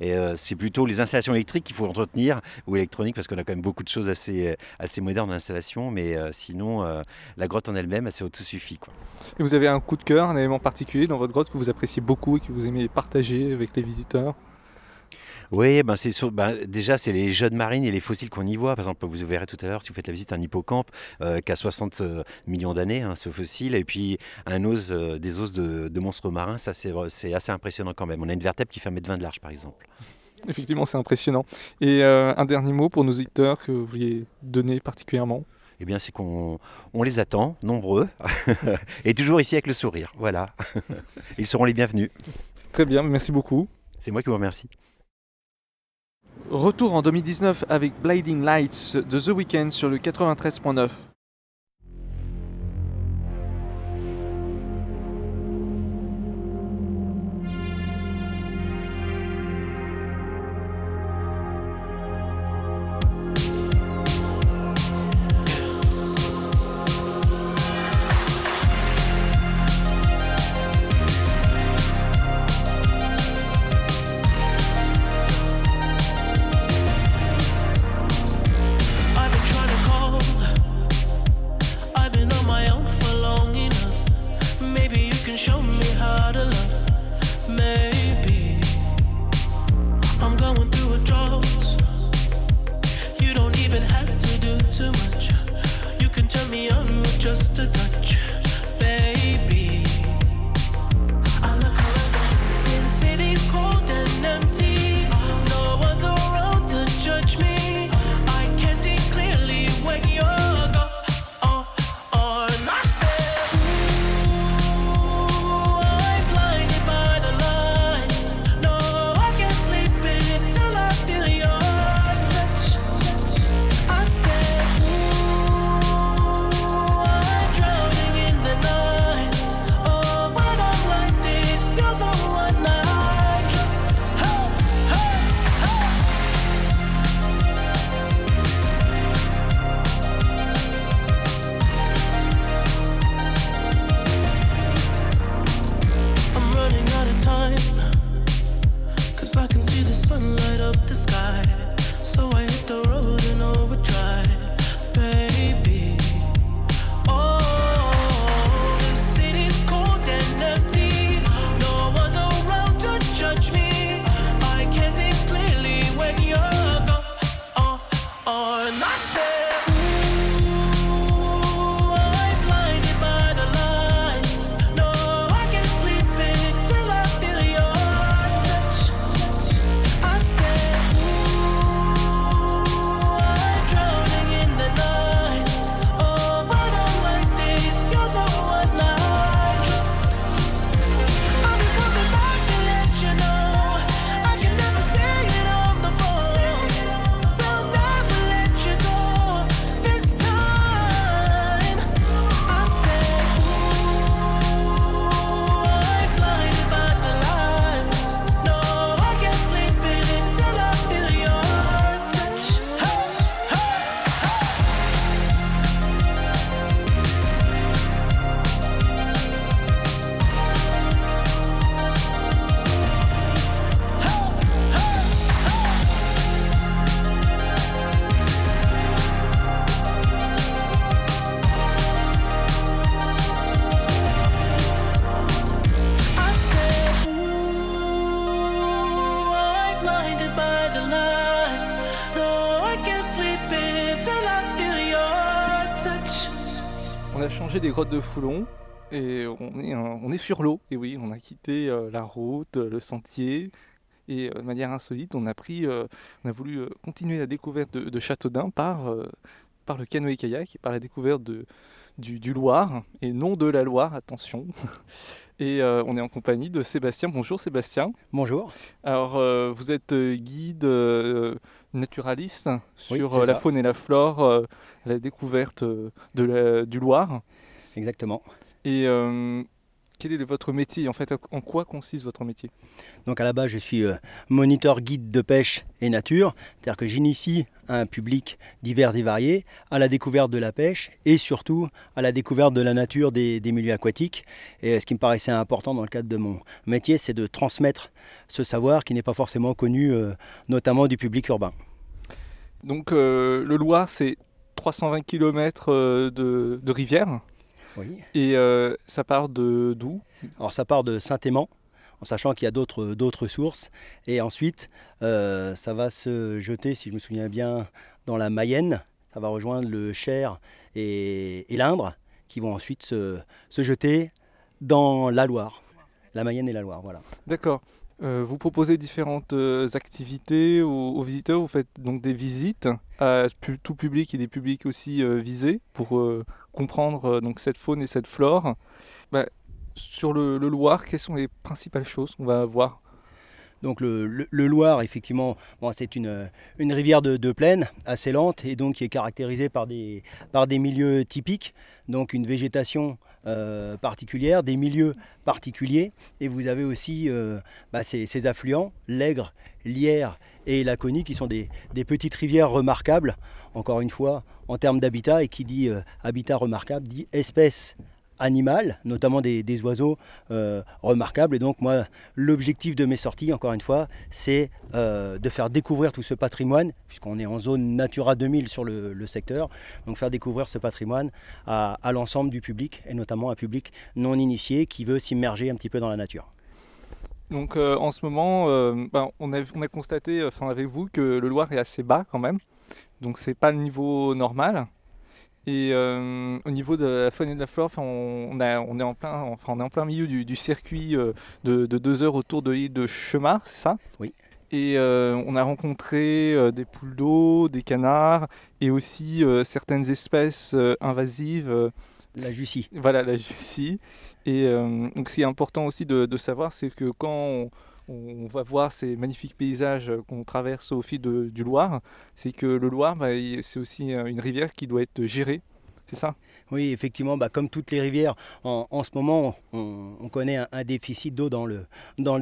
Et euh, c'est plutôt les installations électriques qu'il faut entretenir, ou électroniques, parce qu'on a quand même beaucoup de choses assez, euh, assez modernes en installation. Mais sinon, la grotte en elle-même, elle s'est autosuffit. Quoi. Et vous avez un coup de cœur, un élément particulier dans votre grotte que vous appréciez beaucoup et que vous aimez partager avec les visiteurs? Oui, ben c'est ben, déjà c'est les jeunes marines et les fossiles qu'on y voit. Par exemple, vous verrez tout à l'heure si vous faites la visite un hippocampe euh, qui a 60 euh, millions d'années, hein, ce fossile, et puis un os, euh, des os de, de monstres marins. Ça c'est vra- c'est assez impressionnant quand même. On a une vertèbre qui fait 1m20 de large par exemple. Effectivement, c'est impressionnant. Et euh, un dernier mot pour nos auditeurs que vous vouliez donner particulièrement? Eh bien, c'est qu'on on les attend, nombreux, et toujours ici avec le sourire. Voilà. Ils seront les bienvenus. Très bien, merci beaucoup. C'est moi qui vous remercie. Retour en 2019 avec Blinding Lights de The Weeknd sur le 93.9. Des grottes de Foulon et on est, un- on est sur l'eau. Et oui, on a quitté euh, la route, le sentier. Et euh, de manière insolite, on a, pris, euh, on a voulu continuer la découverte de, de Châteaudun par, par le canoë-kayak par la découverte de, du, du Loir, et non de la Loire, attention. Et euh, on est en compagnie de Sébastien. Bonjour Sébastien. Bonjour. Alors, euh, vous êtes guide euh, naturaliste sur la ça. faune et la flore, la découverte de la- du Loir. Exactement. Et euh, quel est votre métier En fait, en quoi consiste votre métier? Donc à la base, je suis euh, moniteur guide de pêche et nature, c'est-à-dire que j'initie un public divers et varié à la découverte de la pêche et surtout à la découverte de la nature des, des milieux aquatiques. Et euh, ce qui me paraissait important dans le cadre de mon métier, c'est de transmettre ce savoir qui n'est pas forcément connu, euh, notamment du public urbain. Donc, euh, le Loir, c'est 320 km de, de rivière. Oui. Et euh, ça part de d'où? Alors ça part de Saint-Aimant, en sachant qu'il y a d'autres d'autres sources. Et ensuite, euh, ça va se jeter, si je me souviens bien, dans la Mayenne. Ça va rejoindre le Cher et, et l'Indre, qui vont ensuite se, se jeter dans la Loire. La Mayenne et la Loire, voilà. D'accord. Euh, vous proposez différentes euh, activités aux, visiteurs. Vous faites donc des visites à tout public et des publics aussi euh, visés pour comprendre donc cette faune et cette flore. Bah, sur le, le Loir, quelles sont les principales choses qu'on va voir? Donc le, le- Loir, effectivement, c'est une, une rivière de, de plaine assez lente et donc qui est caractérisée par des, par des milieux typiques, donc une végétation euh, particulière, des milieux particuliers. Et vous avez aussi euh, bah, ces, affluents, l'Aigre, l'Hyère et la Conie, qui sont des, petites rivières remarquables, encore une fois, en termes d'habitat. Et qui dit euh, habitat remarquable dit espèces animales, notamment des, oiseaux euh, remarquables. Et donc moi, L'objectif de mes sorties, encore une fois, c'est euh, de faire découvrir tout ce patrimoine, puisqu'on est en zone Natura 2000 sur le, secteur, donc faire découvrir ce patrimoine à, l'ensemble du public, et notamment un public non initié qui veut s'immerger un petit peu dans la nature. Donc euh, en ce moment, ben, on, a, on a constaté, avec vous, que le Loir est assez bas quand même. Donc c'est pas le niveau normal. Et euh, au niveau de la faune et de la flore, enfin, on, on a- on est en plein, enfin, on est en plein milieu du, du circuit euh, de, de deux heures autour de l'île de Chemar, c'est ça? Oui. Et euh, on a rencontré des poules d'eau, des canards et aussi euh, certaines espèces invasives. La Jussie. voilà, la Jussie. Et donc, ce qui est important aussi de, de savoir, c'est que quand on, on va voir ces magnifiques paysages qu'on traverse au fil du Loir, c'est que le Loir, bah, c'est aussi euh, une rivière qui doit être gérée. C'est ça? Oui, effectivement, bah, comme toutes les rivières, en, ce moment, on, on connaît un, déficit d'eau dans le,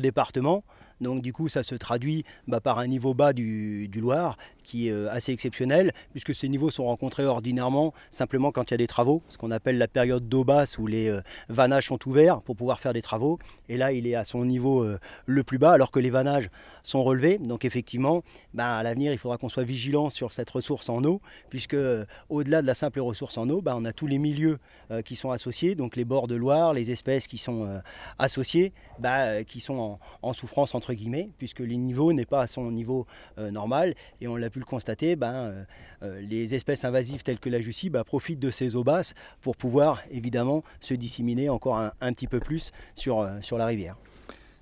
département. Donc du coup, ça se traduit bah, par un niveau bas du Loir qui est euh, assez exceptionnel, puisque ces niveaux sont rencontrés ordinairement simplement quand il y a des travaux, ce qu'on appelle la période d'eau basse où les euh, vannages sont ouverts pour pouvoir faire des travaux. Et là, il est à son niveau euh, le plus bas, alors que les vannages sont relevés. Donc effectivement, bah, à l'avenir, il faudra qu'on soit vigilant sur cette ressource en eau, puisque au-delà de la simple ressource en eau, bah, on a tous les milieux qui sont associés, donc les bords de Loire, les espèces qui sont associées, euh, qui sont en, en souffrance entre guillemets, puisque le niveau n'est pas à son niveau normal. Et on l'a pu le constater, bah, euh, euh, les espèces invasives telles que la Jussie bah, profitent de ces eaux basses pour pouvoir évidemment se disséminer encore un, petit peu plus sur, euh, sur la rivière.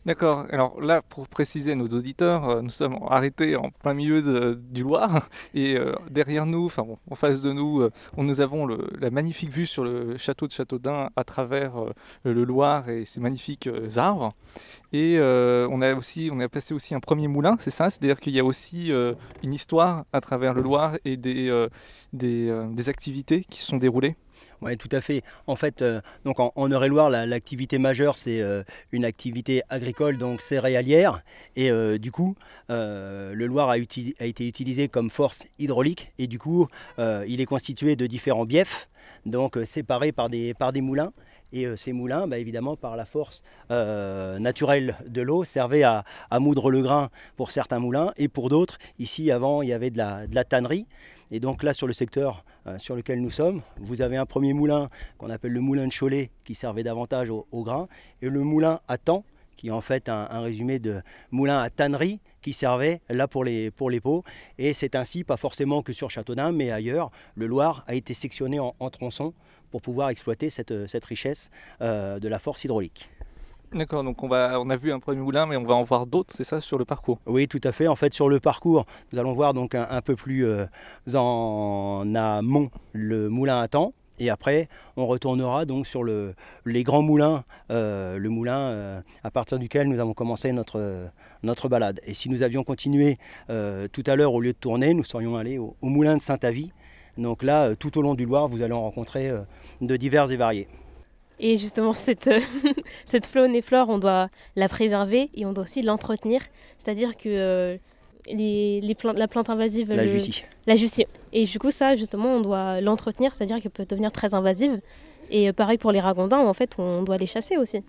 D'accord. Alors là, pour préciser à nos auditeurs, euh, nous sommes arrêtés en plein milieu du Loir et euh, derrière nous, enfin bon, en face de nous, euh, nous avons le- la magnifique vue sur le château de Châteaudun à travers le Loir et ses magnifiques arbres. Et on a aussi, on a placé aussi un premier moulin, c'est ça? C'est-à-dire qu'il y a aussi une histoire à travers le Loir et des activités qui se sont déroulées. Oui, tout à fait. En fait, euh, donc en, en Eure-et-Loire, la- l'activité majeure, c'est euh, une activité agricole, donc céréalière. Et euh, du coup, le Loir a, été utilisé comme force hydraulique. Et du coup, il est constitué de différents biefs, donc séparés par des, par des moulins. Et ces moulins, bah, évidemment, par la force naturelle de l'eau, servaient à, à moudre le grain pour certains moulins. Et pour d'autres, ici, avant, il y avait de la, de la tannerie. Et donc là, sur le secteur euh, sur lequel nous sommes, vous avez un premier moulin qu'on appelle le moulin de Cholet, qui servait davantage au, grain, et le moulin à temps, qui est en fait un, résumé de moulin à tannerie, qui servait là pour les, pour pots. Et c'est ainsi, pas forcément que sur Châteaudun, mais ailleurs, le Loir a été sectionné en, tronçons pour pouvoir exploiter cette, cette richesse euh, de la force hydraulique. D'accord, donc on, a vu un premier moulin, mais on va en voir d'autres, c'est ça, sur le parcours? Oui, tout à fait. En fait, sur le parcours, nous allons voir donc un, peu plus euh, en amont le moulin à temps. Et après, on retournera donc sur le, les grands moulins, euh, le moulin euh, à partir duquel nous avons commencé notre, notre balade. Et si nous avions continué tout à l'heure, au lieu de tourner, nous serions allés au, moulin de Saint-Avy. Donc là, tout au long du Loir, vous allez en rencontrer de divers et variés. Et justement, cette, euh, cette faune et flore, on doit la préserver et on doit aussi l'entretenir. C'est-à-dire que euh, les, les plantes, la plante invasive, La le- Jussie. la jussie. Et du coup, ça, justement, on doit l'entretenir, c'est-à-dire qu'elle peut devenir très invasive. Et euh, pareil pour les ragondins, en fait, on doit les chasser aussi.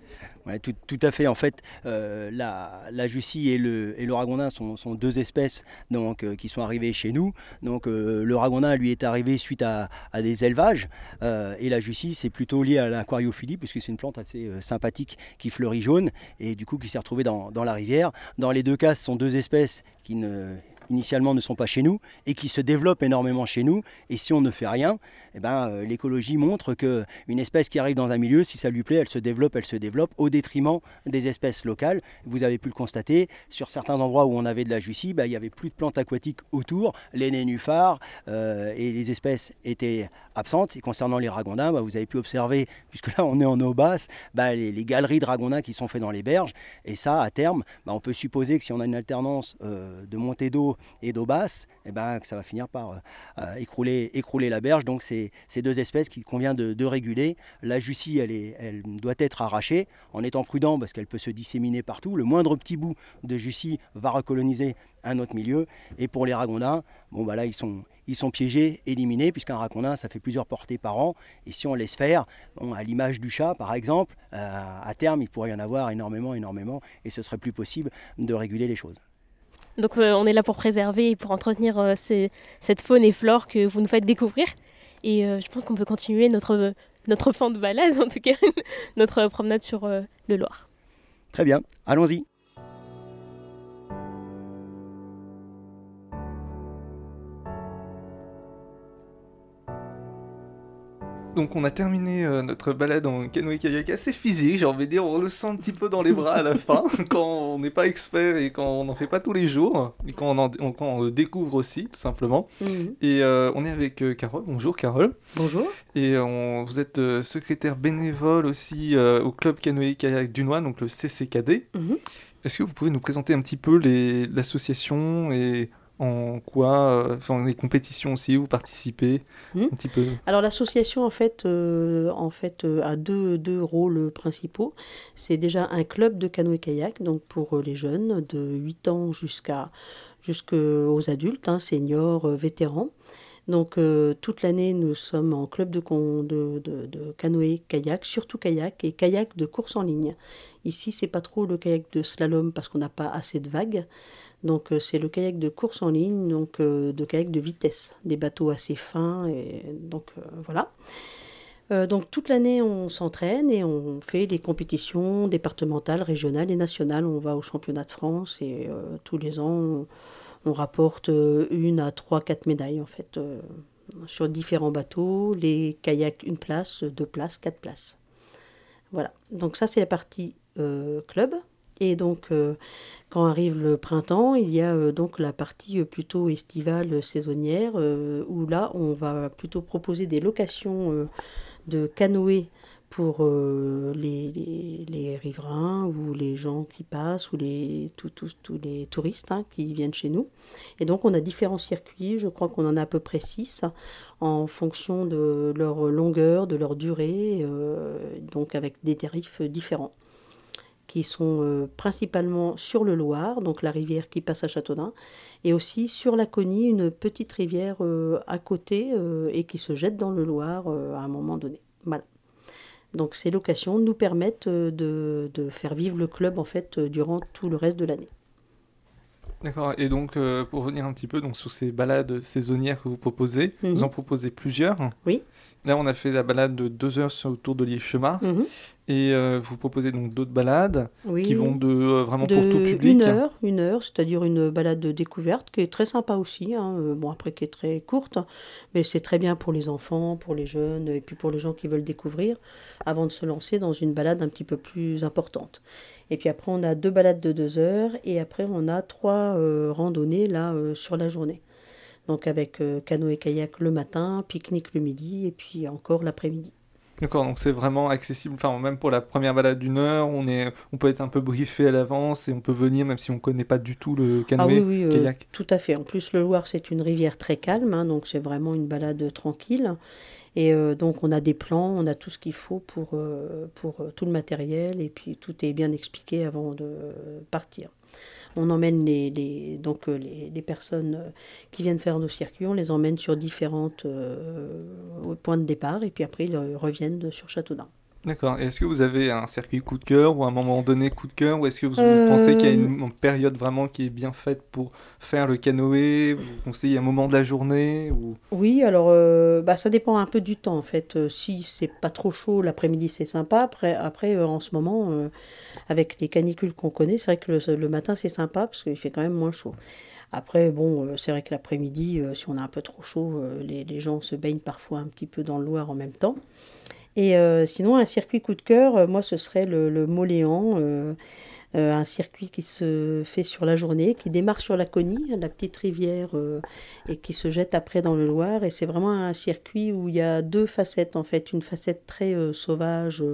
Ouais, tout, à fait. En fait, euh, la, la Jussie et le, et le ragondin sont, sont deux espèces donc, euh, qui sont arrivées chez nous. Donc, euh, le ragondin, lui, est arrivé suite à, à des élevages. et la Jussie, c'est plutôt lié à l'aquariophilie, puisque c'est une plante assez sympathique qui fleurit jaune et du coup qui s'est retrouvée dans, dans la rivière. Dans les deux cas, ce sont deux espèces qui ne initialement ne sont pas chez nous et qui se développent énormément chez nous. Et si on ne fait rien eh ben, euh, l'écologie montre que une espèce qui arrive dans un milieu si ça lui plaît elle se développe elle se développe au détriment des espèces locales. Vous avez pu le constater sur certains endroits où on avait de la jussie bah, il y avait plus de plantes aquatiques autour. Les nénuphars euh, et les espèces étaient absentes et concernant les ragondins bah, vous avez pu observer puisque là on est en eau basse bah, les, galeries de ragondins qui sont faites dans les berges et ça à terme bah, on peut supposer que si on a une alternance euh, de montée d'eau et d'eau basse, eh ben, que ça va finir par euh, euh, écrouler, la berge. Donc c'est ces deux espèces qu'il convient de, réguler. La jussie, elle, elle doit être arrachée en étant prudent parce qu'elle peut se disséminer partout. Le moindre petit bout de jussie va recoloniser un autre milieu. Et pour les ragondins, bon, bah là, ils sont, ils sont piégés, éliminés, puisqu'un ragondin, ça fait plusieurs portées par an. Et si on laisse faire, bon, à l'image du chat, par exemple, euh, à terme, il pourrait y en avoir énormément, énormément, et ce serait plus possible de réguler les choses. Donc euh, on est là pour préserver et pour entretenir euh, ces- cette faune et flore que vous nous faites découvrir. Et je pense qu'on peut continuer notre, notre fan de balade, en tout cas notre promenade sur le Loir. Très bien, allons-y. Donc on a terminé euh, notre balade en canoë-kayak assez physique, j'ai envie de dire, on le sent un petit peu dans les bras à la fin, quand on n'est pas expert et quand on n'en fait pas tous les jours, et quand on, en- on- quand on le découvre aussi, tout simplement. Mhm. Et euh, on est avec euh, Carole, bonjour Carole, Bonjour. et on- vous êtes euh, secrétaire bénévole aussi euh, au club canoë-kayak Dunois, donc le CCKD. Mhm. Est-ce que vous pouvez nous présenter un petit peu l'association et en quoi, euh, enfin les compétitions aussi, vous participez, Mhm. un petit peu Alors l'association en fait, euh, en fait euh, a deux, deux rôles principaux. C'est déjà un club de canoë-kayak, donc pour les jeunes de 8 ans jusqu'à jusqu'aux adultes, hein, seniors, vétérans. Donc euh, toute l'année nous sommes en club de, con- de, de, de canoë-kayak, surtout kayak et kayak de course en ligne. Ici c'est pas trop le kayak de slalom parce qu'on n'a pas assez de vagues. Donc euh, c'est le kayak de course en ligne, donc euh, de kayak de vitesse, des bateaux assez fins et donc euh, voilà. Donc toute l'année on s'entraîne et on fait des compétitions départementales, régionales et nationales. On va au championnat de France et tous les ans on, rapporte une à trois, quatre médailles en fait sur différents bateaux. Les kayaks une place, deux places, quatre places. Voilà. Donc ça c'est la partie club. Et donc euh, quand arrive le printemps, il y a euh, donc la partie euh, plutôt estivale, saisonnière, où là, on va plutôt proposer des locations de canoës pour les, riverains ou les gens qui passent ou les, tous- les touristes hein, qui viennent chez nous. Et donc, on a différents circuits, je crois qu'on en a à peu près six, en fonction de leur longueur, de leur durée, donc avec des tarifs différents qui sont euh, principalement sur le Loir, donc la rivière qui passe à Châteaudun, et aussi sur la Conie, une petite rivière euh, à côté euh, et qui se jette dans le Loir à un moment donné. Voilà. Donc ces locations nous permettent de, de faire vivre le club en fait durant tout le reste de l'année. D'accord, et donc euh, pour revenir un petit peu donc, sur ces balades saisonnières que vous proposez, Mhm. vous en proposez plusieurs. Oui. Là, on a fait la balade de deux heures sur- autour de Chemard. Mhm. Et euh, vous proposez donc d'autres balades Oui. qui vont de euh, vraiment de pour tout public. Une heure, une heure, c'est-à-dire une balade de découverte qui est très sympa aussi. hein, euh, Bon, après, qui est très courte, mais c'est très bien pour les enfants, pour les jeunes, et puis pour les gens qui veulent découvrir, avant de se lancer dans une balade un petit peu plus importante. Et puis après, on a deux balades de deux heures, et après, on a trois euh, randonnées là sur la journée. Donc avec euh, canoë-kayak le matin, pique-nique le midi, et puis encore l'après-midi. D'accord, donc c'est vraiment accessible. Enfin, même pour la première balade d'une heure, on, est, on peut être un peu briefé à l'avance et on peut venir même si on ne connaît pas du tout le Ah canoë, oui, oui, euh, kayak. tout à fait. En plus, le Loir, c'est une rivière très calme, hein, donc c'est vraiment une balade tranquille. Et euh, donc, on a des plans, on a tout ce qu'il faut pour, euh, pour tout le matériel, et puis tout est bien expliqué avant de partir. On emmène les, donc, euh, les, personnes euh, qui viennent faire nos circuits, on les emmène sur différentes euh, points de départ, et puis après, ils reviennent sur Châteaudun. D'accord. Est-ce que vous avez un circuit coup de cœur ou un moment donné coup de cœur ou est-ce que vous, Euh, pensez qu'il y a une, période vraiment qui est bien faite pour faire le canoë Vous conseillez un moment de la journée ou... Oui, alors euh, bah, ça dépend un peu du temps en fait. Euh, si c'est pas trop chaud, l'après-midi c'est sympa. Après, après en ce moment, avec les canicules qu'on connaît, c'est vrai que le, le matin c'est sympa parce qu'il fait quand même moins chaud. Après, bon, c'est vrai que l'après-midi, si on a un peu trop chaud, les, les gens se baignent parfois un petit peu dans le Loir en même temps. Et euh, sinon, un circuit coup de cœur, euh, moi, ce serait le, le Moléan, euh, un circuit qui se fait sur la journée, qui démarre sur la Conie, la petite rivière, et qui se jette après dans le Loir. Et c'est vraiment un circuit où il y a deux facettes, en fait. Une facette très sauvage.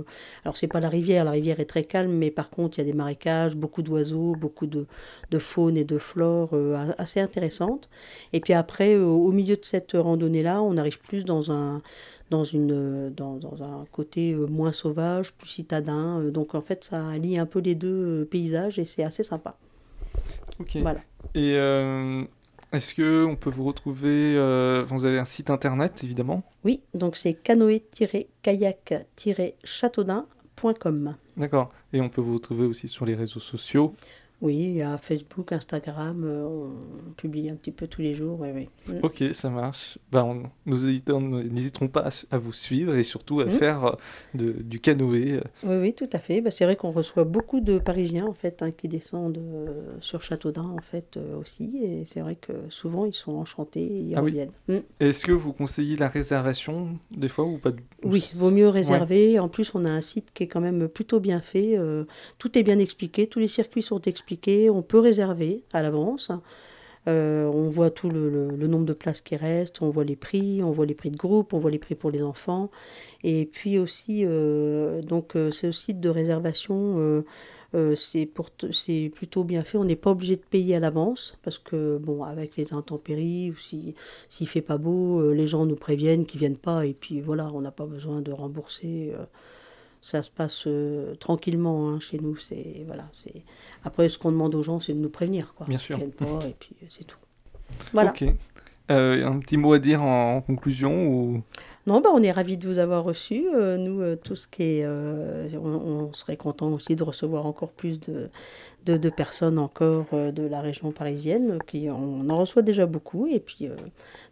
alors, c'est pas la rivière, la rivière est très calme, mais par contre, il y a des marécages, beaucoup d'oiseaux, beaucoup de, de faune et de flore assez intéressantes. Et puis après, au milieu de cette randonnée-là, on arrive plus dans un dans, une, euh, dans, dans un côté euh, moins sauvage, plus citadin. euh, Donc en fait, ça allie un peu les deux paysages et c'est assez sympa. Ok. Voilà. Et euh, est-ce que on peut vous retrouver euh, Vous avez un site internet évidemment? Oui, donc c'est canoë-kayak-châteaudun.com. D'accord. Et on peut vous retrouver aussi sur les réseaux sociaux? Oui, il y a Facebook, Instagram, euh, on publie un petit peu tous les jours. Oui, oui. Mm. Ok, ça marche. Bah, on- nos éditeurs n'hésiteront pas à, vous suivre et surtout à Mhm. faire euh, de- du canoë. Oui, oui, tout à fait. Bah, c'est vrai qu'on reçoit beaucoup de Parisiens en fait hein, qui descendent euh, sur Châteaudun en fait euh, aussi, et c'est vrai que souvent ils sont enchantés, et ils Ah oui. reviennent. Mm. Est-ce que vous conseillez la réservation des fois ou pas du- Oui, vaut mieux réserver. En plus, on a un site qui est quand même plutôt bien fait. euh, tout est bien expliqué, tous les circuits sont expliqués. On peut réserver à l'avance. Euh, on voit tout le, nombre de places qui restent, on voit les prix, on voit les prix de groupe, on voit les prix pour les enfants. Et puis aussi, euh, donc, euh, ce site de réservation, c'est plutôt bien fait. On n'est pas obligé de payer à l'avance parce que, bon, avec les intempéries ou si, s'il fait pas beau, les gens nous préviennent qu'ils viennent pas et puis voilà, on n'a pas besoin de rembourser. Ça se passe euh, tranquillement hein, chez nous. C'est voilà, c'est après ce qu'on demande aux gens, c'est de nous prévenir quoi. Bien sûr. Pas et puis euh, c'est tout. Voilà. Ok. Euh, un petit mot à dire en, en conclusion ou... Non, bah, on est ravis de vous avoir reçu. Euh, nous, euh, tout ce qui est, on, on serait content aussi de recevoir encore plus de, de, de personnes encore euh, de la région parisienne. Qui, on en reçoit déjà beaucoup et puis euh,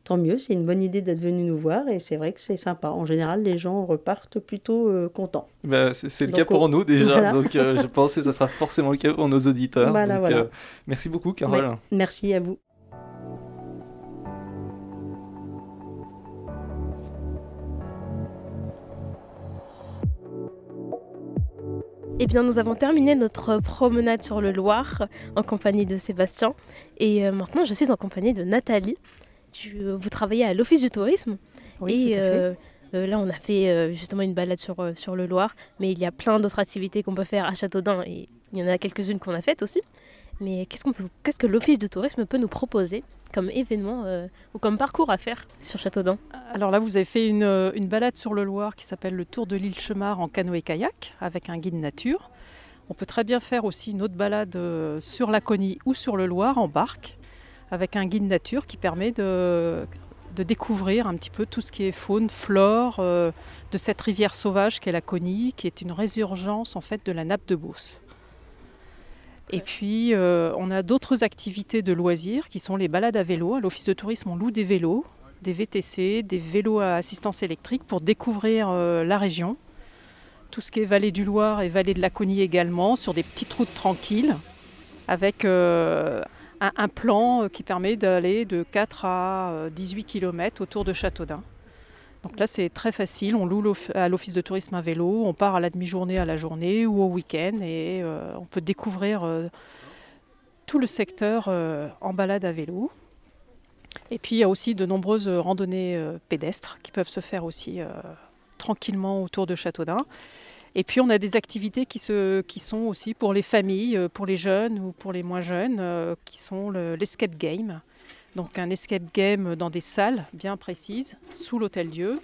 tant mieux. C'est une bonne idée d'être venu nous voir et c'est vrai que c'est sympa. En général, les gens repartent plutôt euh, contents. Bah, c'est c'est le Donc, cas pour on- nous déjà, voilà. donc je pense que ça sera forcément le cas pour nos auditeurs. Voilà, Donc, voilà. merci beaucoup Carole. Ouais. Merci à vous. Eh bien, nous avons terminé notre promenade sur le Loir en compagnie de Sébastien. Et euh, maintenant, je suis en compagnie de Nathalie. Tu- euh, vous travaillez à l'Office du tourisme. Oui, et tout à fait. euh, là, on a fait justement une balade sur, sur le Loir. Mais il y a plein d'autres activités qu'on peut faire à Châteaudun. Et il y en a quelques-unes qu'on a faites aussi. Mais qu'est-ce, que l'Office du tourisme peut nous proposer comme événement euh, ou comme parcours à faire sur Châteaudun? Alors là, vous avez fait une, euh, balade sur le Loir qui s'appelle le Tour de l'île Chemard en canoë-kayak avec un guide nature. On peut très bien faire aussi une autre balade euh, sur la Conie ou sur le Loir en barque avec un guide nature qui permet de, de découvrir un petit peu tout ce qui est faune, flore de cette rivière sauvage qu'est la Conie, qui est une résurgence en fait de la nappe de Beauce. Et puis, euh, on a d'autres activités de loisirs qui sont les balades à vélo. À l'Office de tourisme, on loue des vélos, des VTC, des vélos à assistance électrique pour découvrir euh, la région. tout ce qui est vallée du Loir et vallée de la Laconie également, sur des petites routes tranquilles, avec euh, un, un plan qui permet d'aller de 4 à euh, 18 km autour de Châteaudun. Donc là, c'est très facile. On loue à l'office de tourisme un vélo, on part à la demi-journée, à la journée ou au week-end et euh, on peut découvrir euh, tout le secteur euh, en balade à vélo. Et puis il y a aussi de nombreuses randonnées pédestres qui peuvent se faire aussi tranquillement autour de Châteaudun. Et puis on a des activités qui, se, qui sont aussi pour les familles, pour les jeunes ou pour les moins jeunes, qui sont le- l'escape game. Donc un escape game dans des salles bien précises, sous l'hôtel-dieu.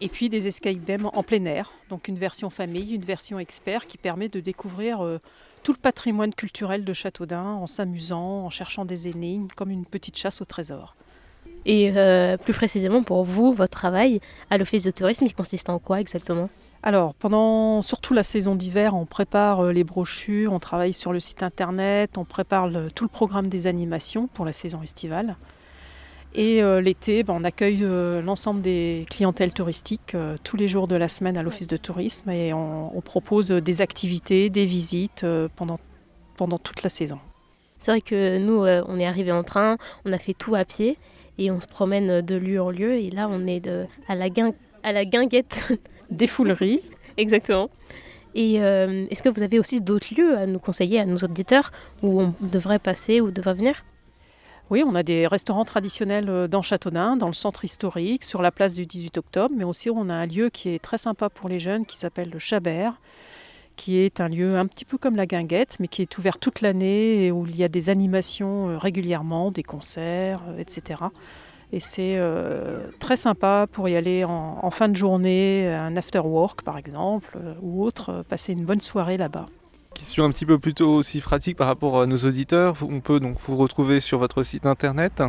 Et puis des escape games en plein air. Donc une version famille, une version expert qui permet de découvrir euh, tout le patrimoine culturel de Châteaudun en s'amusant, en cherchant des énigmes, comme une petite chasse au trésor. Et euh, plus précisément pour vous, votre travail à l'office de tourisme, il consiste en quoi exactement? Alors, pendant surtout la saison d'hiver, on prépare euh, les brochures, on travaille sur le site internet, on prépare tout le programme des animations pour la saison estivale. Et euh, l'été, ben, on accueille euh, l'ensemble des clientèles touristiques tous les jours de la semaine à l'office de tourisme et on, propose des activités, des visites pendant, toute la saison. C'est vrai que nous, on est arrivé en train, on a fait tout à pied et on se promène de lieu en lieu. Et là, on est à, la à la guinguette. Des fouleries. Exactement. Et euh, est-ce que vous avez aussi d'autres lieux à nous conseiller, à nos auditeurs, où on devrait passer ou devrait venir? Oui, on a des restaurants traditionnels euh, dans Châteaudun, dans le centre historique, sur la place du 18 octobre, mais aussi on a un lieu qui est très sympa pour les jeunes qui s'appelle le Chabert, qui est un lieu un petit peu comme la Guinguette, mais qui est ouvert toute l'année et où il y a des animations euh, régulièrement, des concerts, etc. Et c'est euh, très sympa pour y aller en, en fin de journée, un after work par exemple, euh, ou autre, euh, passer une bonne soirée là-bas. Question un petit peu plutôt aussi pratique par rapport à nos auditeurs. On peut donc vous retrouver sur votre site internet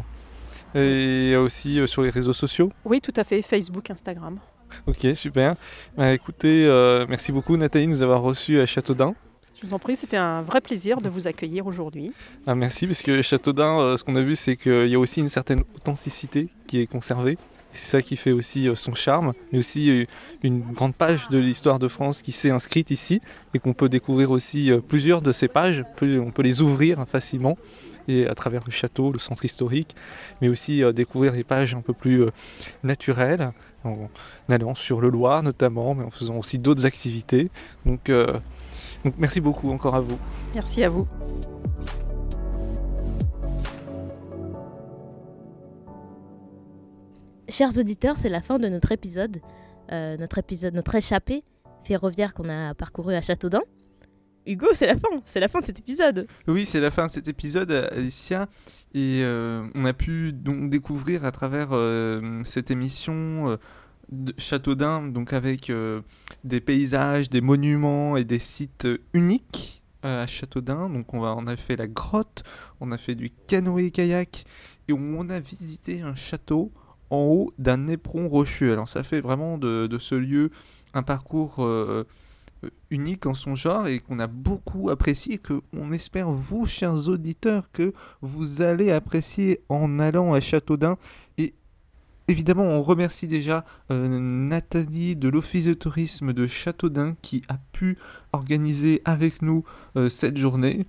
et aussi sur les réseaux sociaux. Oui, tout à fait, Facebook, Instagram. Ok, super. Bah, écoutez, euh, merci beaucoup Nathalie de nous avoir reçus à Châteaudun. Je vous en prie, c'était un vrai plaisir de vous accueillir aujourd'hui. Ah, merci, parce que Châteaudun, euh, ce qu'on a vu, c'est qu'il y a aussi une certaine authenticité qui est conservée. C'est ça qui fait aussi euh, son charme, mais aussi euh, une grande page de l'histoire de France qui s'est inscrite ici et qu'on peut découvrir aussi plusieurs de ces pages. On peut les ouvrir facilement et à travers le château, le centre historique, mais aussi découvrir les pages un peu plus naturelles en allant sur le Loir notamment, mais en faisant aussi d'autres activités. Donc, donc merci beaucoup encore à vous. Merci à vous. Chers auditeurs, c'est la fin de notre épisode, euh, notre épisode, notre échappée ferroviaire qu'on a parcouru à Châteaudun. Hugo, c'est la fin, c'est la fin de cet épisode. Oui, c'est la fin de cet épisode, Alicia. Et euh, on a pu donc découvrir à travers euh, cette émission euh, Châteaudun, donc avec euh, des paysages, des monuments et des sites uniques euh, à Châteaudun. Donc on, a fait la grotte, on a fait du canoë-kayak et on a visité un château en haut d'un éperon rocheux. Alors ça fait vraiment de, ce lieu un parcours euh, unique en son genre et qu'on a beaucoup apprécié, que on espère vous, chers auditeurs, que vous allez apprécier en allant à Châteaudun. Évidemment, on remercie déjà euh, Nathalie de l'Office de tourisme de Châteaudun qui a pu organiser avec nous euh, cette journée.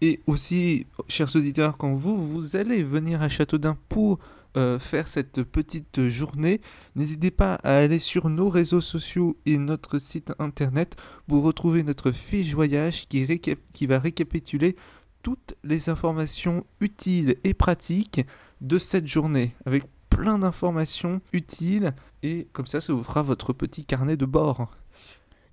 Et aussi, chers auditeurs, quand vous, allez venir à Châteaudun pour euh, faire cette petite journée, n'hésitez pas à aller sur nos réseaux sociaux et notre site internet pour retrouver notre fiche voyage qui, qui va récapituler toutes les informations utiles et pratiques de cette journée, plein d'informations utiles, et comme ça, ça vous fera votre petit carnet de bord.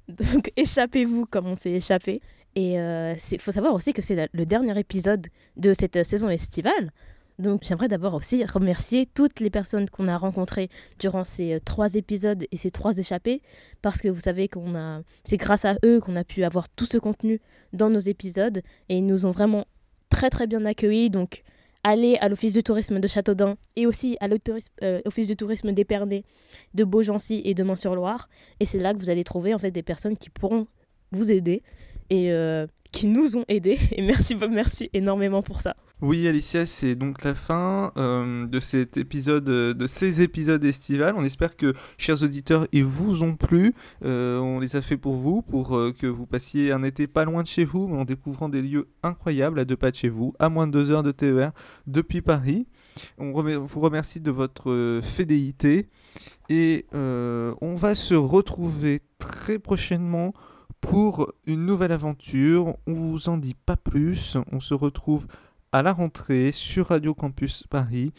Donc échappez-vous comme on s'est échappé. Et il faut savoir aussi que c'est le dernier épisode de cette euh, saison estivale. Donc j'aimerais d'abord aussi remercier toutes les personnes qu'on a rencontrées durant ces euh, trois épisodes et ces trois échappées, parce que vous savez qu'on a, c'est grâce à eux qu'on a pu avoir tout ce contenu dans nos épisodes et ils nous ont vraiment très très bien accueillis. Donc allez à l'office de tourisme de Châteaudun et aussi à l'office de tourisme d'Épernay, de Beaugency et de Main-sur-Loire. Et c'est là que vous allez trouver en fait des personnes qui pourront vous aider et euh, qui nous ont aidés. Et merci, merci énormément pour ça. Oui, Alicia, c'est donc la fin euh, de cet épisode, euh, de ces épisodes estivales. On espère que, chers auditeurs, ils vous ont plu. Euh, on les a fait pour vous, pour que vous passiez un été pas loin de chez vous, mais en découvrant des lieux incroyables à deux pas de chez vous, à moins de deux heures de TER depuis Paris. On vous remercie de votre fidélité et on va se retrouver très prochainement pour une nouvelle aventure. On vous en dit pas plus. On se retrouve à la rentrée sur Radio Campus Paris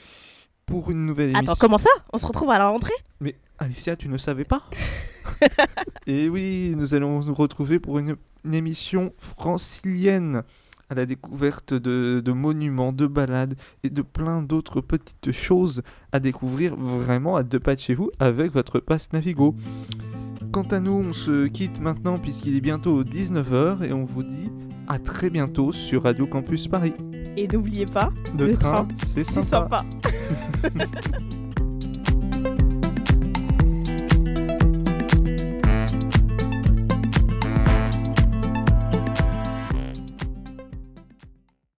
pour une nouvelle émission. Attends, comment ça? On se retrouve à la rentrée? Mais Alicia, tu ne savais pas? Et oui, nous allons nous retrouver pour une, émission francilienne à la découverte de, de, monuments, de balades et de plein d'autres petites choses à découvrir vraiment à deux pas de chez vous avec votre passe Navigo. Quant à nous, on se quitte maintenant puisqu'il est bientôt 19h et on vous dit à très bientôt sur Radio Campus Paris. Et n'oubliez pas, le, train, c'est sympa. sympa.